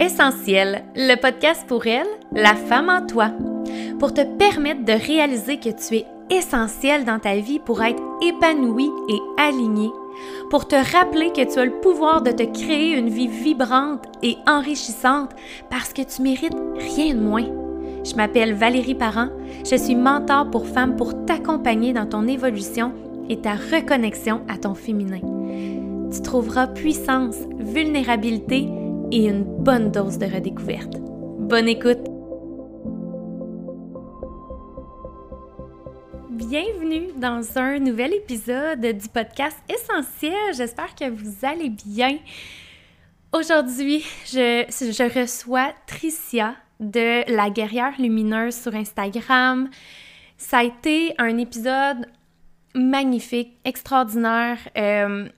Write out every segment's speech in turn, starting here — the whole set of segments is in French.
Essentiel, le podcast pour elle, la femme en toi, pour te permettre de réaliser que tu es essentiel dans ta vie pour être épanouie et alignée, pour te rappeler que tu as le pouvoir de te créer une vie vibrante et enrichissante parce que tu mérites rien de moins. Je m'appelle Valérie Parent, je suis mentor pour femmes pour t'accompagner dans ton évolution et ta reconnexion à ton féminin. Tu trouveras puissance, vulnérabilité et une bonne dose de redécouverte. Bonne écoute! Bienvenue dans un nouvel épisode du podcast Essentiel. J'espère que vous allez bien. Aujourd'hui, je, reçois Tricia de La Guerrière Lumineuse sur Instagram. Ça a été un épisode magnifique, extraordinaire. Euh,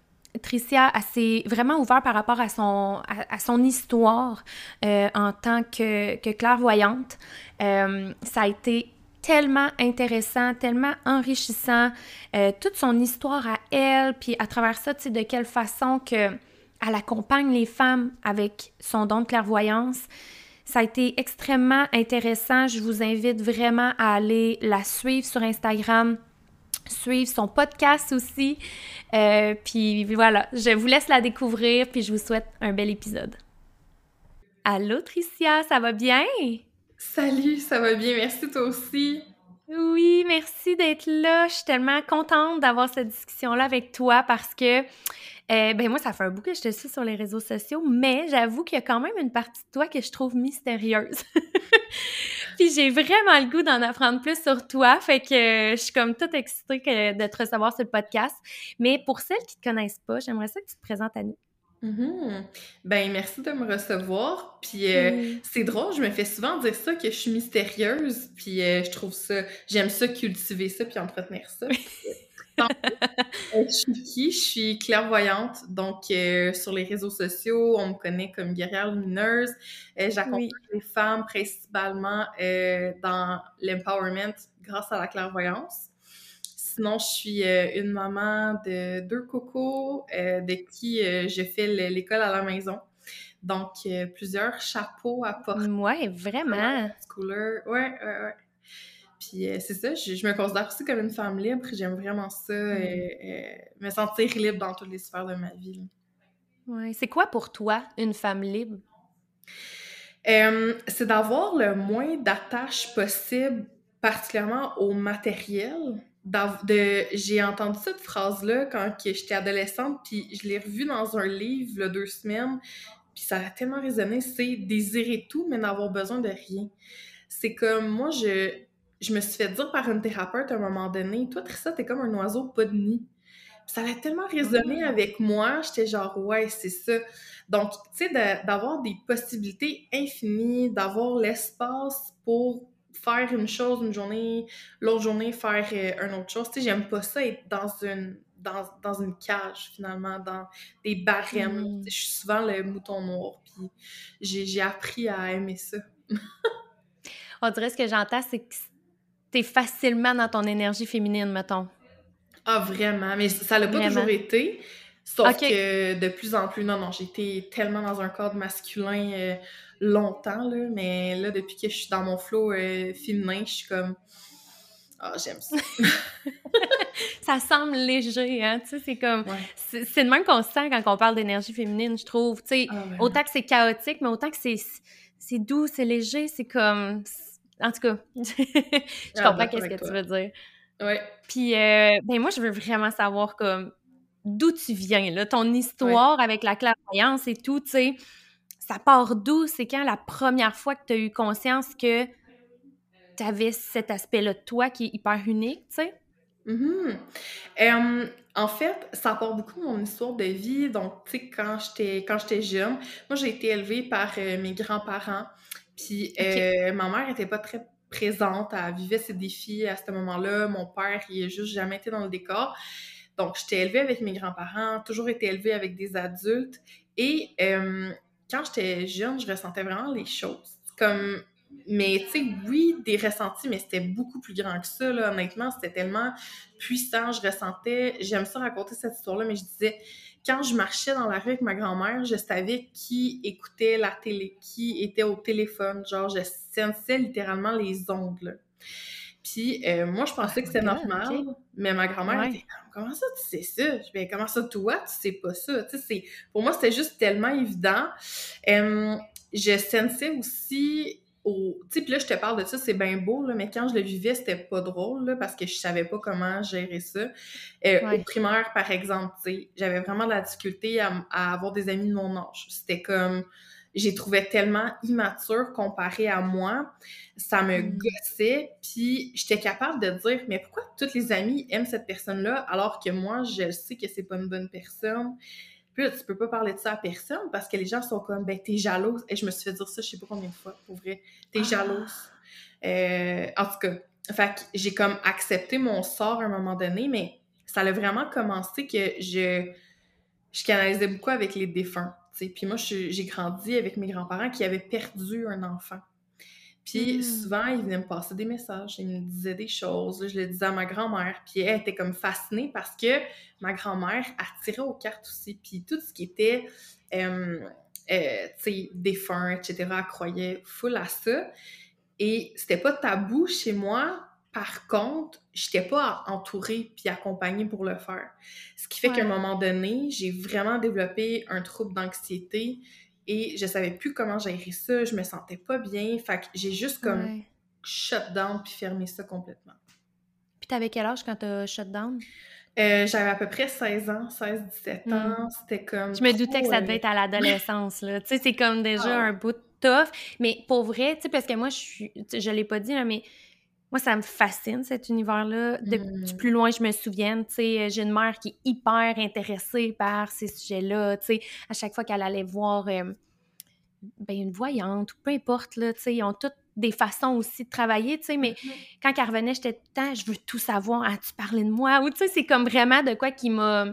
Tricia s'est vraiment ouverte par rapport à son, à, son histoire euh, en tant que, que clairvoyante. Euh, ça a été tellement intéressant, tellement enrichissant, euh, toute son histoire à elle, puis à travers ça, tu sais, de quelle façon que elle accompagne les femmes avec son don de clairvoyance. Ça a été extrêmement intéressant. Je vous invite vraiment à aller la suivre sur Instagram suivre son podcast aussi. Euh, puis voilà, je vous laisse la découvrir, puis je vous souhaite un bel épisode. Allô Tricia, ça va bien? Salut, ça va bien, merci toi aussi. Oui, merci d'être là. Je suis tellement contente d'avoir cette discussion-là avec toi parce que euh, ben moi, ça fait un bout que je te suis sur les réseaux sociaux, mais j'avoue qu'il y a quand même une partie de toi que je trouve mystérieuse. Puis j'ai vraiment le goût d'en apprendre plus sur toi, fait que je suis comme toute excitée de te recevoir sur le podcast. Mais pour celles qui te connaissent pas, j'aimerais ça que tu te présentes à nous. Mm-hmm. Ben merci de me recevoir. Puis euh, c'est drôle, je me fais souvent dire ça que je suis mystérieuse. Puis euh, je trouve ça, j'aime ça cultiver ça puis entretenir ça. Euh, je suis qui? Je suis clairvoyante. Donc, euh, sur les réseaux sociaux, on me connaît comme guerrière lumineuse. Euh, j'accompagne les femmes principalement dans l'empowerment grâce à la clairvoyance. Sinon, je suis une maman de deux cocos de qui je fais l'école à la maison. Donc, plusieurs chapeaux à porter. Ouais, vraiment. Ouais, ouais, ouais. Puis euh, c'est ça, je, me considère aussi comme une femme libre. J'aime vraiment ça, mm. euh, euh, me sentir libre dans toutes les sphères de ma vie. Ouais. C'est quoi pour toi une femme libre? c'est d'avoir le moins d'attaches possible, particulièrement au matériel. De, j'ai entendu cette phrase-là quand j'étais adolescente, puis je l'ai revue dans un livre il y a deux semaines, puis ça a tellement résonné, c'est désirer tout, mais n'avoir besoin de rien. C'est comme, moi, je, je me suis fait dire par une thérapeute à un moment donné, toi, Trissa, t'es comme un oiseau pas de nid. ça a tellement résonné ah. avec moi, j'étais genre, ouais, c'est ça. Donc, tu sais, d'avoir des possibilités infinies, d'avoir l'espace pour faire une chose une journée, l'autre journée faire euh, une autre chose. Tu sais, j'aime pas ça être dans une, dans, dans, une cage, finalement, dans des barèmes. Mm. Je suis souvent le mouton noir, puis j'ai appris à aimer ça. On dirait ce que j'entends, c'est que t'es facilement dans ton énergie féminine, mettons. Ah, vraiment. Mais ça l'a pas toujours été. Sauf que de plus en plus, non, non, j'ai été tellement dans un cadre masculin euh, longtemps, là, mais là, depuis que je suis dans mon flow euh, féminin, je suis comme. Ah, j'aime ça. ça semble léger, hein, tu sais, c'est comme... C'est le même qu'on se sent quand on parle d'énergie féminine, je trouve, tu sais, ah, autant que c'est chaotique, mais autant que c'est doux, c'est léger, c'est comme... En tout cas, je ah, comprends qu'est-ce que tu veux dire. Ouais. Puis, euh, ben moi, je veux vraiment savoir comme d'où tu viens, là, ton histoire avec la clairvoyance et tout, tu sais. Ça part d'où? C'est quand la première fois que tu as eu conscience que tu avais cet aspect-là de toi qui est hyper unique, tu sais? Mm-hmm. en fait, ça part beaucoup de mon histoire de vie. Donc, tu sais, quand j'étais quand j'étais jeune, moi, j'ai été élevée par euh, mes grands-parents. Puis euh, ma mère était pas très présente, elle vivait ses défis à ce moment-là. Mon père, il a juste jamais été dans le décor. Donc, j'étais élevée avec mes grands-parents, toujours été élevée avec des adultes. Et euh, quand j'étais jeune, je ressentais vraiment les choses. Comme mais tu sais, oui, des ressentis, mais c'était beaucoup plus grand que ça, là. Honnêtement, c'était tellement puissant, je ressentais... J'aime ça raconter cette histoire-là, mais je disais, quand je marchais dans la rue avec ma grand-mère, je savais qui écoutait la télé, qui était au téléphone. Genre, je sentais littéralement les ondes, Puis euh, moi, je pensais que c'était ah, normal, mais ma grand-mère était Comment ça, tu sais ça? Je dis Comment ça, toi, tu sais pas ça? Tu sais, pour moi, c'était juste tellement évident. je sensais aussi au... Tu sais, puis là, je te parle de ça, c'est bien beau, là, mais quand je le vivais, c'était pas drôle, là, parce que je savais pas comment gérer ça. Euh, au primaire, par exemple, tu sais, j'avais vraiment de la difficulté à, avoir des amis de mon âge. C'était comme... J'ai trouvé tellement immature comparé à moi. Ça me mm. gossait, puis j'étais capable de dire, mais pourquoi toutes les amis aiment cette personne-là, alors que moi, je sais que c'est pas une bonne personne? Puis là, tu peux pas parler de ça à personne parce que les gens sont comme, ben, t'es jalouse. Et je me suis fait dire ça, je sais pas combien de fois, pour vrai. T'es ah. jalouse. Euh, en tout cas, fait que j'ai comme accepté mon sort à un moment donné, mais ça a vraiment commencé que je, je canalisais beaucoup avec les défunts. sais. Puis moi, j'ai grandi avec mes grands-parents qui avaient perdu un enfant. Puis hmm. souvent, il venait me passer des messages, il me disait des choses, je le disais à ma grand-mère, puis elle était comme fascinée parce que ma grand-mère attirait aux cartes aussi, puis tout ce qui était, euh, euh, tu sais, défunt, etc., elle croyait full à ça. Et c'était pas tabou chez moi, par contre, j'étais pas entourée puis accompagnée pour le faire. Ce qui fait qu'à un moment donné, j'ai vraiment développé un trouble d'anxiété et je savais plus comment gérer ça, je me sentais pas bien, fait que j'ai juste comme shut down puis fermé ça complètement. Puis t'avais quel âge quand t'as shut down? Euh, j'avais à peu près 16 ans, 16-17 hmm. ans, c'était comme... Je me doutais que ça devait être à l'adolescence, là. tu sais, c'est comme déjà ah. un bout de tough, mais pour vrai, tu sais, parce que moi, je suis... Je l'ai pas dit, là, mais moi, ça me fascine, cet univers-là. Du hmm. plus loin je me souviens, tu sais, j'ai une mère qui est hyper intéressée par ces sujets-là, tu sais, à chaque fois qu'elle allait voir euh, ben, une voyante, ou peu importe, là, tu sais, ils ont toutes des façons aussi de travailler, tu sais, mais mm-hmm. quand elle revenait, j'étais tout le temps, je veux tout savoir, as-tu parlé de moi? Ou, tu sais, c'est comme vraiment de quoi qui m'a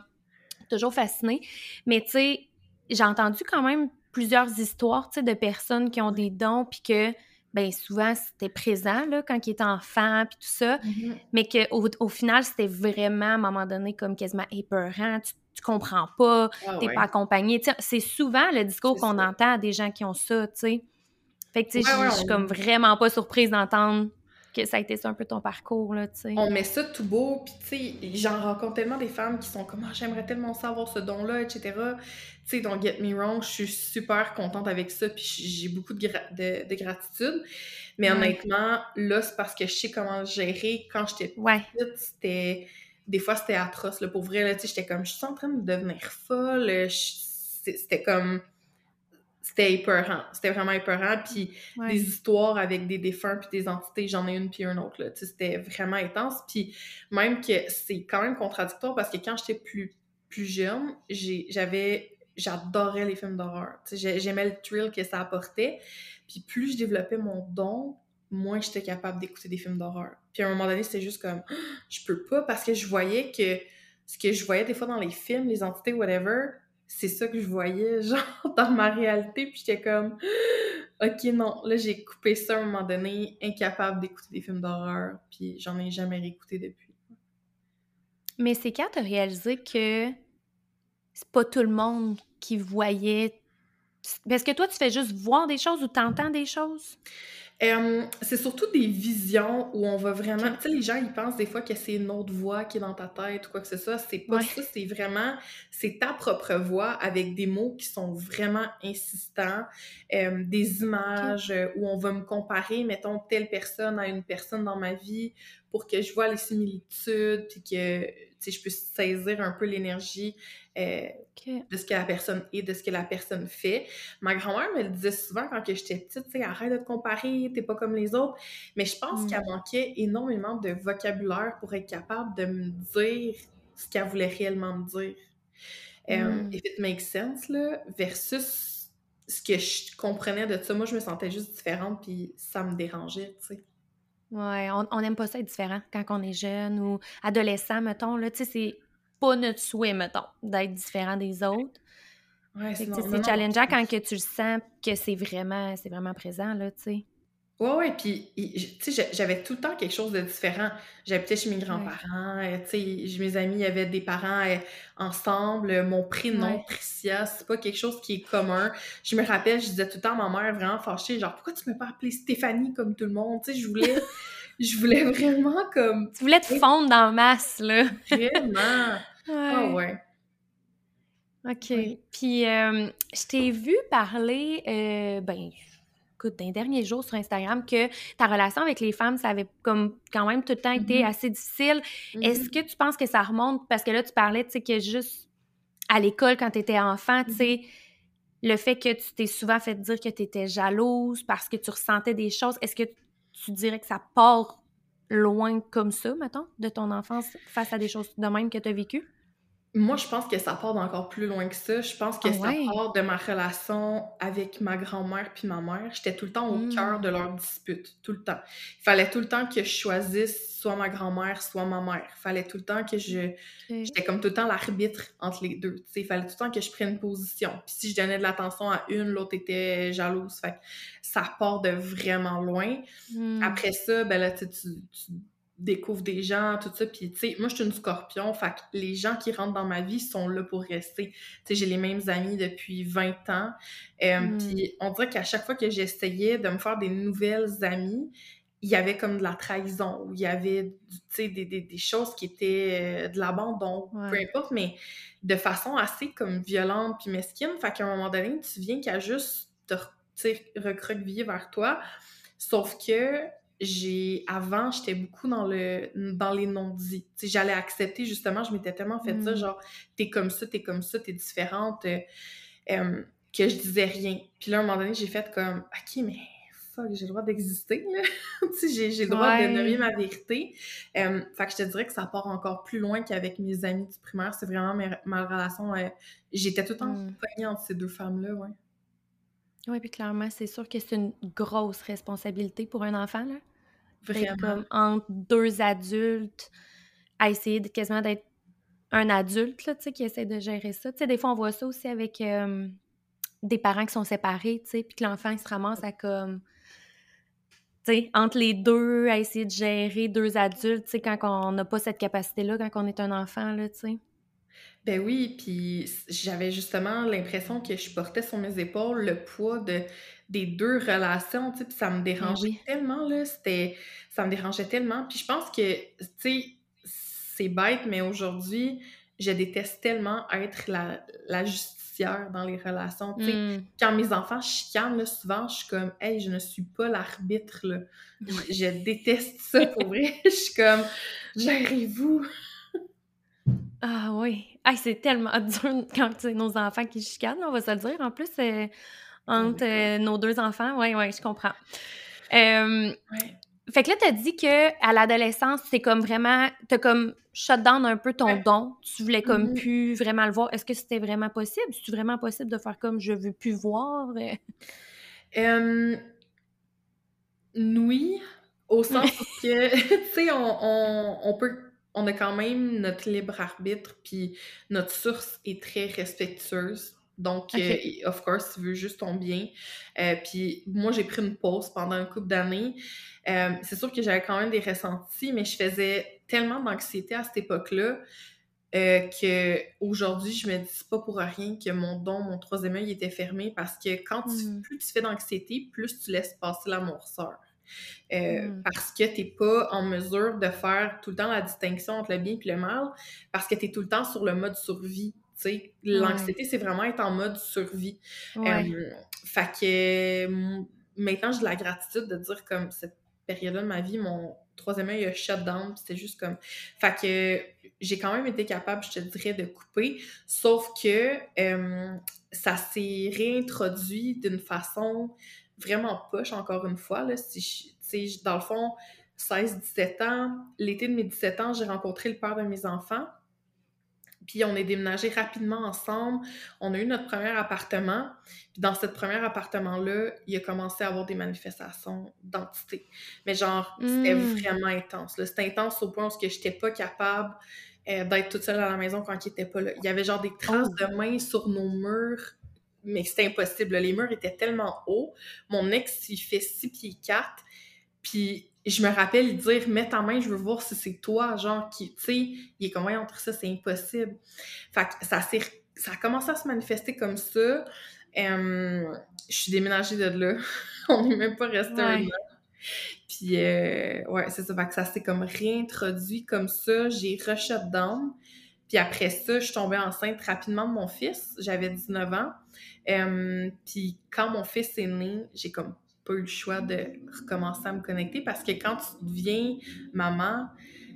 toujours fascinée. Mais, tu sais, j'ai entendu quand même plusieurs histoires, tu sais, de personnes qui ont des dons, puis que ben souvent c'était présent là, quand il était enfant puis tout ça, mm-hmm. mais qu'au au final c'était vraiment à un moment donné comme quasiment épeurant, tu, tu comprends pas, ah t'es pas accompagné. C'est souvent le discours qu'on entend à des gens qui ont ça, tu sais. Fait que tu sais, je suis comme vraiment pas surprise d'entendre que ça a été ça un peu ton parcours, là, tu sais? On met ça tout beau, puis tu sais, j'en rencontre tellement des femmes qui sont comme ah, j'aimerais tellement savoir ce don-là, etc. Tu sais, donc get me wrong, je suis super contente avec ça, puis j'ai beaucoup de, de, gratitude. Mais honnêtement, là, c'est parce que je sais comment gérer. Quand j'étais petite, c'était... Des fois, c'était atroce, là, pour vrai, là, tu sais, j'étais comme, je suis en train de devenir folle, c'était comme c'était épeurant. C'était vraiment épeurant. Puis des histoires avec des défunts puis des entités, j'en ai une puis une autre. C'était vraiment intense. Puis même que c'est quand même contradictoire parce que quand j'étais plus, plus jeune, j'avais... J'adorais les films d'horreur. J'aimais le thrill que ça apportait. Puis plus je développais mon don, moins j'étais capable d'écouter des films d'horreur. Puis à un moment donné, c'était juste comme... Je peux pas parce que je voyais que... Ce que je voyais des fois dans les films, les entités, whatever, c'est ça que je voyais, genre, dans ma réalité, puis j'étais comme, ok, non, là, j'ai coupé ça à un moment donné, incapable d'écouter des films d'horreur, puis j'en ai jamais réécouté depuis. Mais c'est quand t'as réalisé que c'est pas tout le monde qui voyait... Parce que toi, tu fais juste voir des choses ou t'entends des choses? C'est surtout des visions où on va vraiment. Tu sais, les gens, ils pensent des fois que c'est une autre voix qui est dans ta tête ou quoi que ce soit. C'est pas ça, c'est vraiment. C'est ta propre voix avec des mots qui sont vraiment insistants, des images euh, où on va me comparer, mettons, telle personne à une personne dans ma vie pour que je vois les similitudes, puis que je puisse saisir un peu l'énergie euh, de ce que la personne est, de ce que la personne fait. Ma grand-mère me le disait souvent quand j'étais petite, arrête de te comparer, t'es pas comme les autres. Mais je pense mm. qu'elle manquait énormément de vocabulaire pour être capable de me dire ce qu'elle voulait réellement me dire. Euh, mm. if it makes sense, là, versus ce que je comprenais de ça. Moi, je me sentais juste différente, puis ça me dérangeait, tu sais. Ouais, on n'aime pas ça être différent quand on est jeune ou adolescent, mettons, là, tu sais, c'est pas notre souhait, mettons, d'être différent des autres. Ouais, c'est challengeant quand que tu le sens que c'est vraiment, c'est vraiment présent, là, tu sais. Ouais, ouais, puis, tu sais, j'avais tout le temps quelque chose de différent. J'habitais chez mes grands-parents, euh, tu sais, mes amis avaient des parents euh, ensemble. Mon prénom, Tricia, c'est pas quelque chose qui est commun. Je me rappelle, je disais tout le temps à ma mère, vraiment fâchée, genre, pourquoi tu m'as pas appelée Stéphanie comme tout le monde? Tu sais, je voulais, je voulais vraiment comme. Tu voulais te fondre dans la masse, là. Vraiment. Ah ouais. OK. Puis, euh, je t'ai vu parler, ben, écoute, d'un dernier jour sur Instagram que ta relation avec les femmes, ça avait comme quand même tout le temps été mm-hmm. assez difficile. Est-ce mm-hmm. que tu penses que ça remonte? Parce que là, tu parlais, tu sais, que juste à l'école, quand tu étais enfant, tu sais, mm-hmm. le fait que tu t'es souvent fait dire que tu étais jalouse parce que tu ressentais des choses, est-ce que tu dirais que ça part loin comme ça, mettons, de ton enfance face à des choses de même que tu as vécues? Moi, je pense que ça part d'encore plus loin que ça. Je pense que ah ça part de ma relation avec ma grand-mère puis ma mère. J'étais tout le temps au cœur de mmh. leur dispute, tout le temps. Il fallait tout le temps que je choisisse soit ma grand-mère, soit ma mère. Il fallait tout le temps que je... J'étais comme tout le temps l'arbitre entre les deux. Il fallait tout le temps que je prenne position. Puis si je donnais de l'attention à une, l'autre était jalouse. Fait ça part de vraiment loin. Mmh. Après ça, ben là, tu découvre des gens, tout ça. Puis, tu sais, moi, je suis une scorpion, fait que les gens qui rentrent dans ma vie sont là pour rester. Tu sais, j'ai les mêmes amis depuis 20 ans. Euh, hmm. Puis, on dirait qu'à chaque fois que j'essayais de me faire des nouvelles amies, il y avait comme de la trahison, ou il y avait, tu sais, des, des, des, choses qui étaient euh, de l'abandon, peu importe, mais de façon assez comme violente puis mesquine. Fait qu'à un moment donné, tu viens qu'à juste te, recroqueviller vers toi. Sauf que j'ai avant j'étais beaucoup dans le dans les non-dits. J'allais accepter justement je m'étais tellement fait ça mm. genre t'es comme ça t'es comme ça t'es différente euh, euh, que je disais rien. Puis là à un moment donné j'ai fait comme ok mais fuck j'ai le droit d'exister j'ai le droit de nommer ma vérité. Euh, fait que je te dirais que ça part encore plus loin qu'avec mes amis du primaire. C'est vraiment ma, relation j'étais tout le temps mm. entre ces deux femmes là ouais oui, puis clairement, c'est sûr que c'est une grosse responsabilité pour un enfant, là. Vraiment. Comme entre deux adultes, à essayer de, quasiment d'être un adulte, là, tu sais, qui essaie de gérer ça. Tu sais, des fois, on voit ça aussi avec des parents qui sont séparés, tu sais, puis que l'enfant, il se ramasse à comme... Tu sais, entre les deux, à essayer de gérer deux adultes, tu sais, quand on n'a pas cette capacité-là, quand on est un enfant, là, tu sais. Ben oui, puis j'avais justement l'impression que je portais sur mes épaules le poids de des deux relations, tu sais, puis ça me ben dérangeait tellement, là, c'était... Ça me dérangeait tellement, puis je pense que, tu sais, c'est bête, mais aujourd'hui, je déteste tellement être la, la justicière dans les relations, tu sais. mmh. Quand mes enfants chicanent, là, souvent, je suis comme « Hey, je ne suis pas l'arbitre, là. Je, déteste ça, pour vrai. Je suis comme « Gérez-vous! » Ah oui. Ah, c'est tellement dur quand c'est nos enfants qui chicanent, on va se le dire. En plus, c'est entre euh, nos deux enfants. Oui, oui, je comprends. Fait que là, t'as dit que à l'adolescence, c'est comme vraiment, t'as comme shut down un peu ton don. Tu voulais comme mm-hmm. plus vraiment le voir. Est-ce que c'était vraiment possible? C'est vraiment possible de faire comme je veux plus voir? oui, au sens que, tu sais, on, on, peut on a quand même notre libre arbitre, puis notre source est très respectueuse. Donc, euh, of course, tu veux juste ton bien. Euh, puis moi, j'ai pris une pause pendant un couple d'années. Euh, c'est sûr que j'avais quand même des ressentis, mais je faisais tellement d'anxiété à cette époque-là que aujourd'hui, je me dis pas pour rien que mon don, mon troisième œil était fermé parce que quand tu, hmm. plus tu fais d'anxiété, plus tu laisses passer l'amour sœur. Hmm. Parce que tu n'es pas en mesure de faire tout le temps la distinction entre le bien et le mal, parce que tu es tout le temps sur le mode survie. L'anxiété, c'est vraiment être en mode survie. fait que maintenant, j'ai de la gratitude de dire comme cette période-là de ma vie, mon troisième œil a shut down, c'était juste comme... Fait que j'ai quand même été capable, je te dirais, de couper, sauf que ça s'est réintroduit d'une façon vraiment poche, encore une fois, là, si dans le fond, 16-17 ans, l'été de mes 17 ans, j'ai rencontré le père de mes enfants, puis on est déménagé rapidement ensemble. On a eu notre premier appartement. Puis dans ce premier appartement-là, il a commencé à avoir des manifestations d'entité. Mais genre, c'était hmm. vraiment intense. C'était intense au point où je n'étais pas capable euh, d'être toute seule à la maison quand il était pas là. Il y avait genre des traces oh. de mains sur nos murs mais c'était impossible. Les murs étaient tellement hauts. Mon ex, il fait 6 pieds 4. Puis je me rappelle dire Mets ta main, je veux voir si c'est toi, genre, qui, tu sais, il est comme, ouais, entre ça, c'est impossible. Fait que ça, ça a commencé à se manifester comme ça. je suis déménagée de là. On n'est même pas resté un an. Puis, euh, ouais, c'est ça. Fait que ça s'est comme réintroduit comme ça. J'ai rushut down. Puis après ça, je suis tombée enceinte rapidement de mon fils. J'avais 19 ans. puis quand mon fils est né, j'ai comme pas eu le choix de recommencer à me connecter parce que quand tu deviens maman,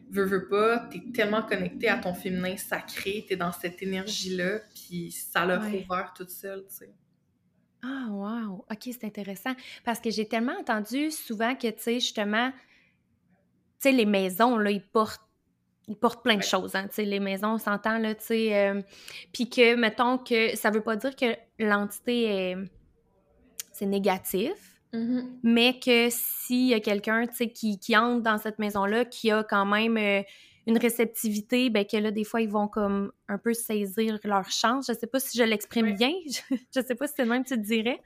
veux, veux pas, t'es tellement connecté à ton féminin sacré, t'es dans cette énergie-là, puis ça l'a ouais. rouvert toute seule, tu sais. Ah, wow! OK, c'est intéressant. Parce que j'ai tellement entendu souvent que, tu sais, justement, tu sais, les maisons, là, ils portent ils portent plein de choses, hein, les maisons, on s'entend, là, tu sais, euh, puis que, mettons que ça veut pas dire que l'entité est... c'est négatif, mm-hmm. mais que s'il y a quelqu'un, tu sais, qui, qui, entre dans cette maison-là, qui a quand même euh, une réceptivité, ben que là, des fois, ils vont comme un peu saisir leur chance. Je sais pas si je l'exprime bien. Je, sais pas si c'est le même que tu te dirais.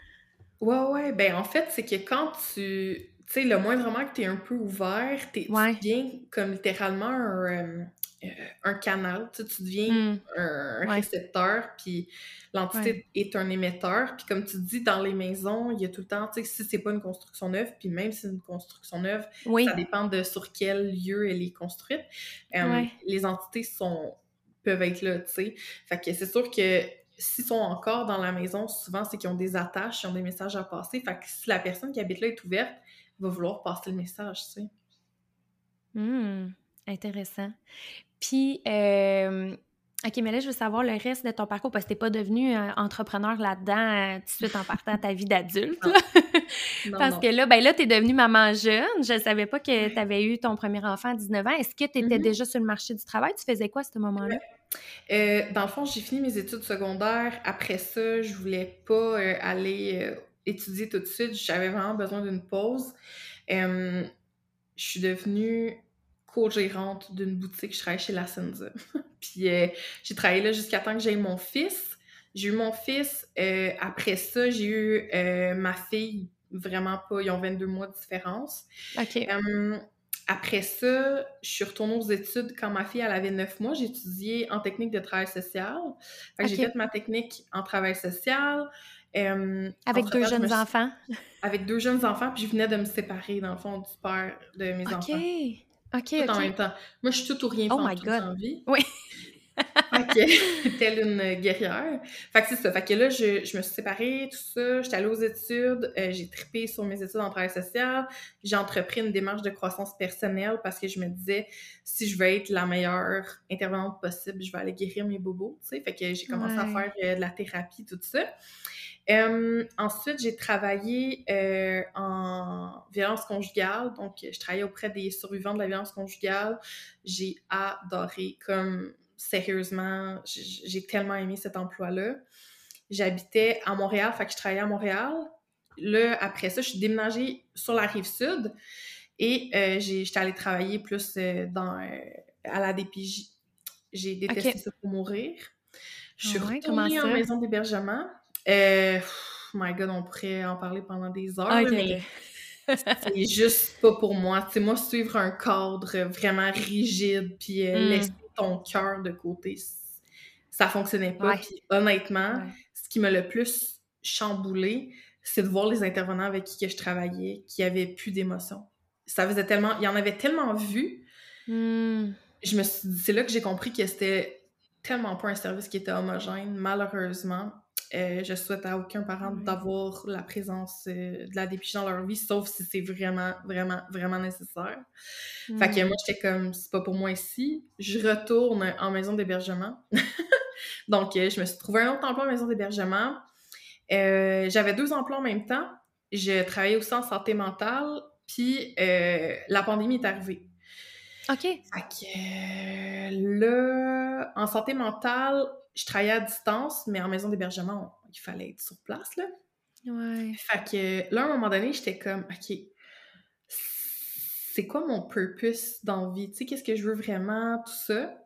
Ouais, ouais. Ben, en fait, c'est que quand tu. Tu sais, le moindrement que tu es un peu ouvert, es, ouais. tu deviens comme littéralement un, euh, euh, un canal. Tu, tu deviens mm. un, un ouais. récepteur, puis l'entité ouais. est un émetteur. Puis comme tu dis, dans les maisons, il y a tout le temps, tu sais, si c'est pas une construction neuve, puis même si c'est une construction neuve, oui. ça dépend de sur quel lieu elle est construite. Euh, les entités sont peuvent être là, tu sais. Fait que c'est sûr que s'ils sont encore dans la maison, souvent, c'est qu'ils ont des attaches, ils ont des messages à passer. Fait que si la personne qui habite là est ouverte, va vouloir passer le message, tu sais. Mmh, intéressant. Puis, euh, OK, mais là, je veux savoir le reste de ton parcours parce que t'es pas devenu euh, entrepreneur là-dedans euh, tout de suite en partant à ta vie d'adulte. parce non. que là, ben là, t'es devenue maman jeune. Je savais pas que tu avais eu ton premier enfant à 19 ans. Est-ce que tu étais Mhm. déjà sur le marché du travail? Tu faisais quoi à ce moment-là? Euh, dans le fond, j'ai fini mes études secondaires. Après ça, je voulais pas euh, aller étudier tout de suite. J'avais vraiment besoin d'une pause. Euh, je suis devenue co-gérante d'une boutique. Je travaillais chez La Senza. Puis euh, j'ai travaillé là jusqu'à temps que j'ai eu mon fils. J'ai eu mon fils. euh, après ça, j'ai eu ma fille. Vraiment pas. Ils ont 22 mois de différence. OK. Après ça, je suis retournée aux études quand ma fille elle avait 9 mois. J'ai étudié en technique de travail social. Ok. J'ai fait ma technique en travail social. Euh, Avec deux je jeunes suis- enfants? Avec deux jeunes enfants, puis je venais de me séparer, dans le fond, du père de mes OK. enfants. OK, Tout en OK. même temps. Moi, je suis tout ou rien Oh pendant my toute God. ma vie. Oui. Que, telle une guerrière. Fait que c'est ça. Fait que là, je, je me suis séparée, tout ça. J'étais allée aux études. euh, j'ai trippé sur mes études en travail social. J'ai entrepris une démarche de croissance personnelle parce que je me disais, si je veux être la meilleure intervenante possible, je vais aller guérir mes bobos, tu sais. Fait que j'ai commencé à faire euh, de la thérapie, tout ça. Euh, ensuite, j'ai travaillé euh, en violence conjugale. Donc, je travaillais auprès des survivants de la violence conjugale. J'ai adoré, comme sérieusement, j'ai tellement aimé cet emploi-là. J'habitais à Montréal, fait que je travaillais à Montréal. Là, après ça, je suis déménagée sur la rive sud et euh, j'étais allée travailler plus euh, dans, euh, à la DPJ. J'ai détesté ça pour mourir. Je suis Ah ouais, retournée en maison d'hébergement. Euh, pff, my God, on pourrait en parler pendant des heures, Ah, là, OK, mais c'est juste pas pour moi. Sais, moi, suivre un cadre vraiment rigide, puis euh, Mm. laisser ton cœur de côté, ça fonctionnait pas. Ouais. Puis honnêtement, Ouais. ce qui m'a le plus chamboulé, c'est de voir les intervenants avec qui que je travaillais qui avaient plus d'émotion. Ça faisait tellement... Il y en avait tellement vu. Hmm. Je me suis C'est là que j'ai compris que c'était tellement pas un service qui était homogène, malheureusement. Euh, je souhaite à aucun parent d'avoir la présence euh, de la DPJ dans leur vie, sauf si c'est vraiment, vraiment, vraiment nécessaire. Fait que moi, j'étais comme, c'est pas pour moi ici. Je retourne en maison d'hébergement. Donc, euh, je me suis trouvé un autre emploi en maison d'hébergement. Euh, J'avais deux emplois en même temps. Je travaillais aussi en santé mentale. Puis, la pandémie est arrivée. OK. Fait que là, en santé mentale, je travaillais à distance, mais en maison d'hébergement, il fallait être sur place, là. Ouais. Fait que là, à un moment donné, j'étais comme, OK, c'est quoi mon purpose dans vie? Tu sais, qu'est-ce que je veux vraiment, tout ça?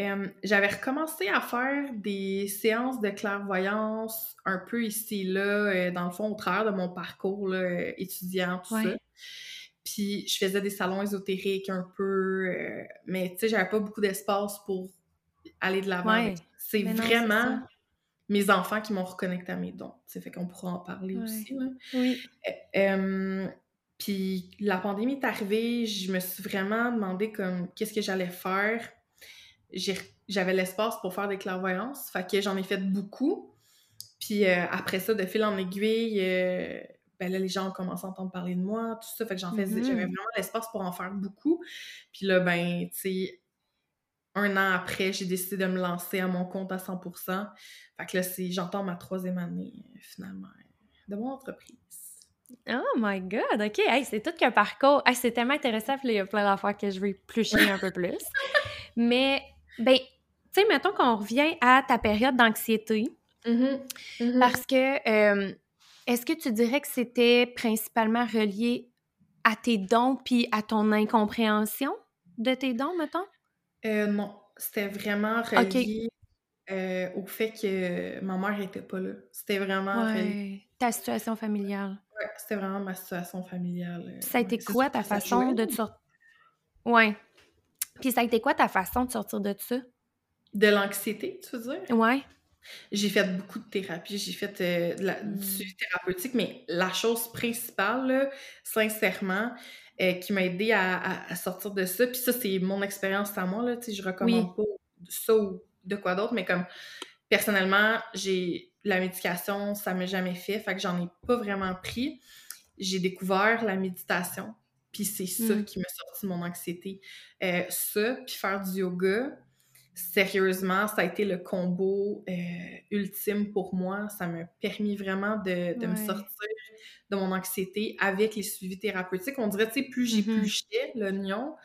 Euh, j'avais recommencé à faire des séances de clairvoyance un peu ici là, euh, dans le fond, au travers de mon parcours là, euh, étudiant, tout ça. Puis je faisais des salons ésotériques un peu, mais tu sais, j'avais pas beaucoup d'espace pour aller de l'avant. C'est vraiment mes enfants qui m'ont reconnecté à mes dons. Ça fait qu'on pourra en parler aussi. Là. Oui. Puis la pandémie est arrivée, je me suis vraiment demandé comme qu'est-ce que j'allais faire j'avais l'espace pour faire des clairvoyances. Fait que j'en ai fait beaucoup. Puis euh, après ça, de fil en aiguille, euh, ben là, les gens ont commencé à entendre parler de moi, tout ça. Fait que j'en faisais, j'avais mm-hmm. vraiment l'espace pour en faire beaucoup. Puis là, ben, tu sais, un an après, j'ai décidé de me lancer à mon compte à 100%. Fait que là, c'est, j'entends ma troisième année, finalement, de mon entreprise. Oh my God, OK. c'est tout qu'un parcours. c'est tellement intéressant. Puis il y a plein d'affaires que je veux éplucher un peu plus. Mais ben, tu sais, mettons qu'on revient à ta période d'anxiété. Mm-hmm. Mm-hmm. Parce que, euh, est-ce que tu dirais que c'était principalement relié à tes dons puis à ton incompréhension de tes dons, mettons? Euh, non, c'était vraiment relié euh, au fait que ma mère n'était pas là. C'était vraiment Ta situation familiale. Ouais, c'était vraiment ma situation familiale. ça a été quoi ta façon de te sortir? Ouais. Puis ça a été quoi ta façon de sortir de ça? De l'anxiété, tu veux dire? Ouais. J'ai fait beaucoup de thérapie, j'ai fait euh, mm. du thérapeutique, mais la chose principale, sincèrement, euh, qui m'a aidé à, sortir de ça, puis ça, c'est mon expérience à moi, là, tu sais, je recommande pas ça ou de quoi d'autre, mais comme personnellement, j'ai la médication, ça m'a jamais fait, fait que j'en ai pas vraiment pris. J'ai découvert la méditation, puis c'est ça mm. qui m'a sorti de mon anxiété. Euh, ça, puis faire du yoga, sérieusement, ça a été le combo euh, ultime pour moi. Ça m'a permis vraiment de, me sortir de mon anxiété avec les suivis thérapeutiques. On dirait, tu sais, plus j'épluchais mm-hmm. l'oignon,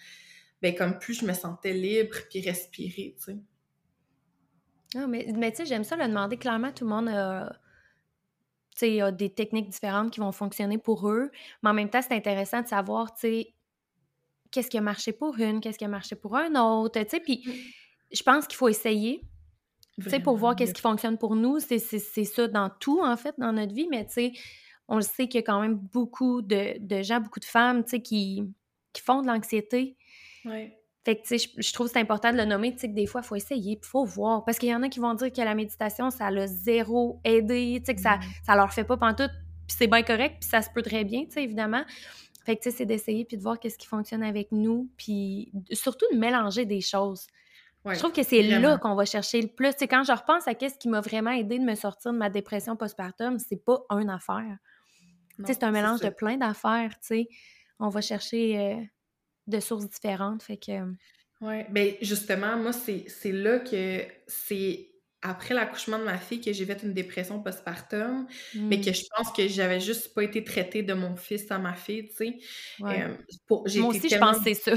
ben comme plus je me sentais libre puis respirer, tu sais. Ah, mais, mais tu sais, j'aime ça le demander. Clairement, tout le monde a a des techniques différentes qui vont fonctionner pour eux. Mais en même temps, c'est intéressant de savoir, tu sais, qu'est-ce qui a marché pour une, qu'est-ce qui a marché pour un autre, tu sais. Puis mmh. Je pense qu'il faut essayer, tu sais, pour voir qu'est-ce qui fonctionne pour nous. C'est ça dans tout, en fait, dans notre vie. Mais tu sais, on le sait qu'il y a quand même beaucoup de, gens, beaucoup de femmes, tu sais, qui, qui font de l'anxiété. Ouais. Fait que, tu sais, je, trouve que c'est important de le nommer, tu sais, que des fois, il faut essayer, il faut voir. Parce qu'il y en a qui vont dire que la méditation, ça l'a zéro aidé, tu sais, que ça, mm. ça leur fait pas pantoute, puis c'est bien correct, puis ça se peut très bien, tu sais, évidemment. Fait que, tu sais, c'est d'essayer, puis de voir qu'est-ce qui fonctionne avec nous, puis surtout de mélanger des choses. Je trouve que c'est là qu'on va chercher le plus. Quand je repense à qu'est-ce qui m'a vraiment aidé de me sortir de ma dépression postpartum, c'est pas une affaire. C'est un mélange de plein d'affaires. On va chercher... Euh, de sources différentes. Fait que. Euh, oui, bien justement, moi, c'est là que c'est après l'accouchement de ma fille que j'ai fait une dépression postpartum, mais que mmh. je pense que j'avais juste pas été traitée de mon fils à ma fille, tu sais. Ouais. Euh, moi aussi, je pense que c'est ça.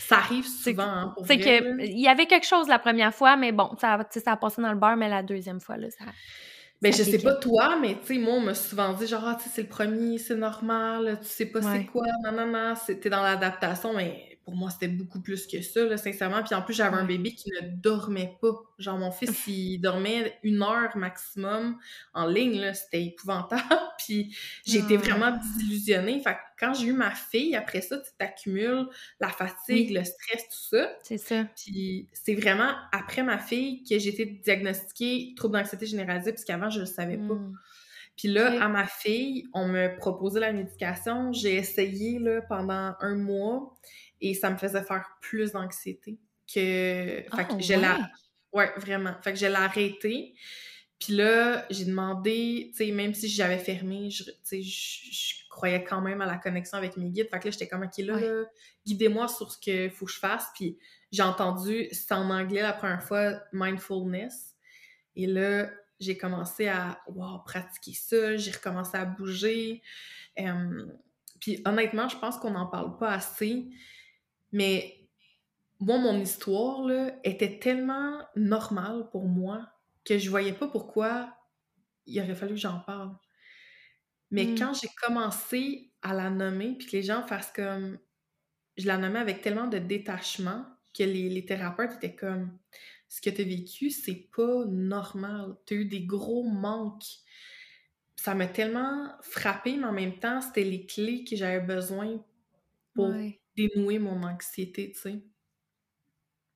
Ça arrive souvent, hein, C'est que il y avait quelque chose la première fois, mais bon, ça, ça a passé dans le beurre, mais la deuxième fois, là, ça... Ben, je sais pas toi, mais tu sais, moi, on m'a souvent dit genre, ah, tu sais, c'est le premier, c'est normal, tu sais pas c'est quoi, non, non, non, c'était dans l'adaptation, mais pour moi, c'était beaucoup plus que ça, là, sincèrement. Puis en plus, j'avais un bébé qui ne dormait pas. Genre, mon fils, il dormait une heure maximum en ligne, là. C'était épouvantable. Puis j'ai été ah. vraiment désillusionnée. Fait que quand j'ai eu ma fille, après ça, tu t'accumules la fatigue, le stress, tout ça. C'est ça. Puis c'est vraiment après ma fille que j'ai été diagnostiquée trouble d'anxiété généralisée, puisqu'avant, je le savais pas. Puis là, à ma fille, on me proposait la médication. J'ai essayé là, pendant un mois et ça me faisait faire plus d'anxiété que. Fait que la. Ouais, vraiment. Fait que je l'ai arrêté. Puis là, j'ai demandé, tu sais, même si j'avais fermé, je, je, croyais quand même à la connexion avec mes guides. Fait que là, j'étais comme, OK, là, guidez-moi sur ce qu'il faut que je fasse. Puis j'ai entendu, c'est en anglais la première fois, mindfulness. Et là, j'ai commencé à wow, pratiquer ça, j'ai recommencé à bouger. puis honnêtement, je pense qu'on n'en parle pas assez. Mais moi, mon histoire là, était tellement normale pour moi que je voyais pas pourquoi il aurait fallu que j'en parle. Mais mmh. quand j'ai commencé à la nommer, puis que les gens fassent comme... Je la nommais avec tellement de détachement, que les, thérapeutes étaient comme ce que tu as vécu, c'est pas normal. Tu as eu des gros manques. Ça m'a tellement frappé, mais en même temps, c'était les clés que j'avais besoin pour dénouer mon anxiété, tu sais.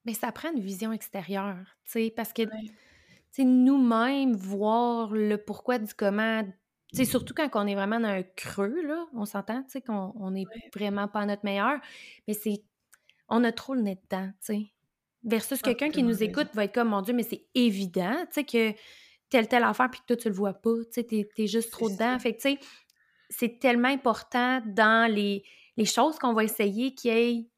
Mais ça prend une vision extérieure, tu sais, parce que nous-mêmes, voir le pourquoi du comment, c'est surtout quand on est vraiment dans un creux, là, on s'entend, tu sais, qu'on n'est vraiment pas notre meilleur, mais c'est, on a trop le nez dedans, tu sais. Versus quelqu'un qui nous écoute va être comme, mon Dieu, mais c'est évident, tu sais, que telle, telle affaire, puis que toi, tu le vois pas, tu sais, t'es, es juste trop dedans. Fait que, tu sais, c'est tellement important dans les, les choses qu'on va essayer qu'il y ait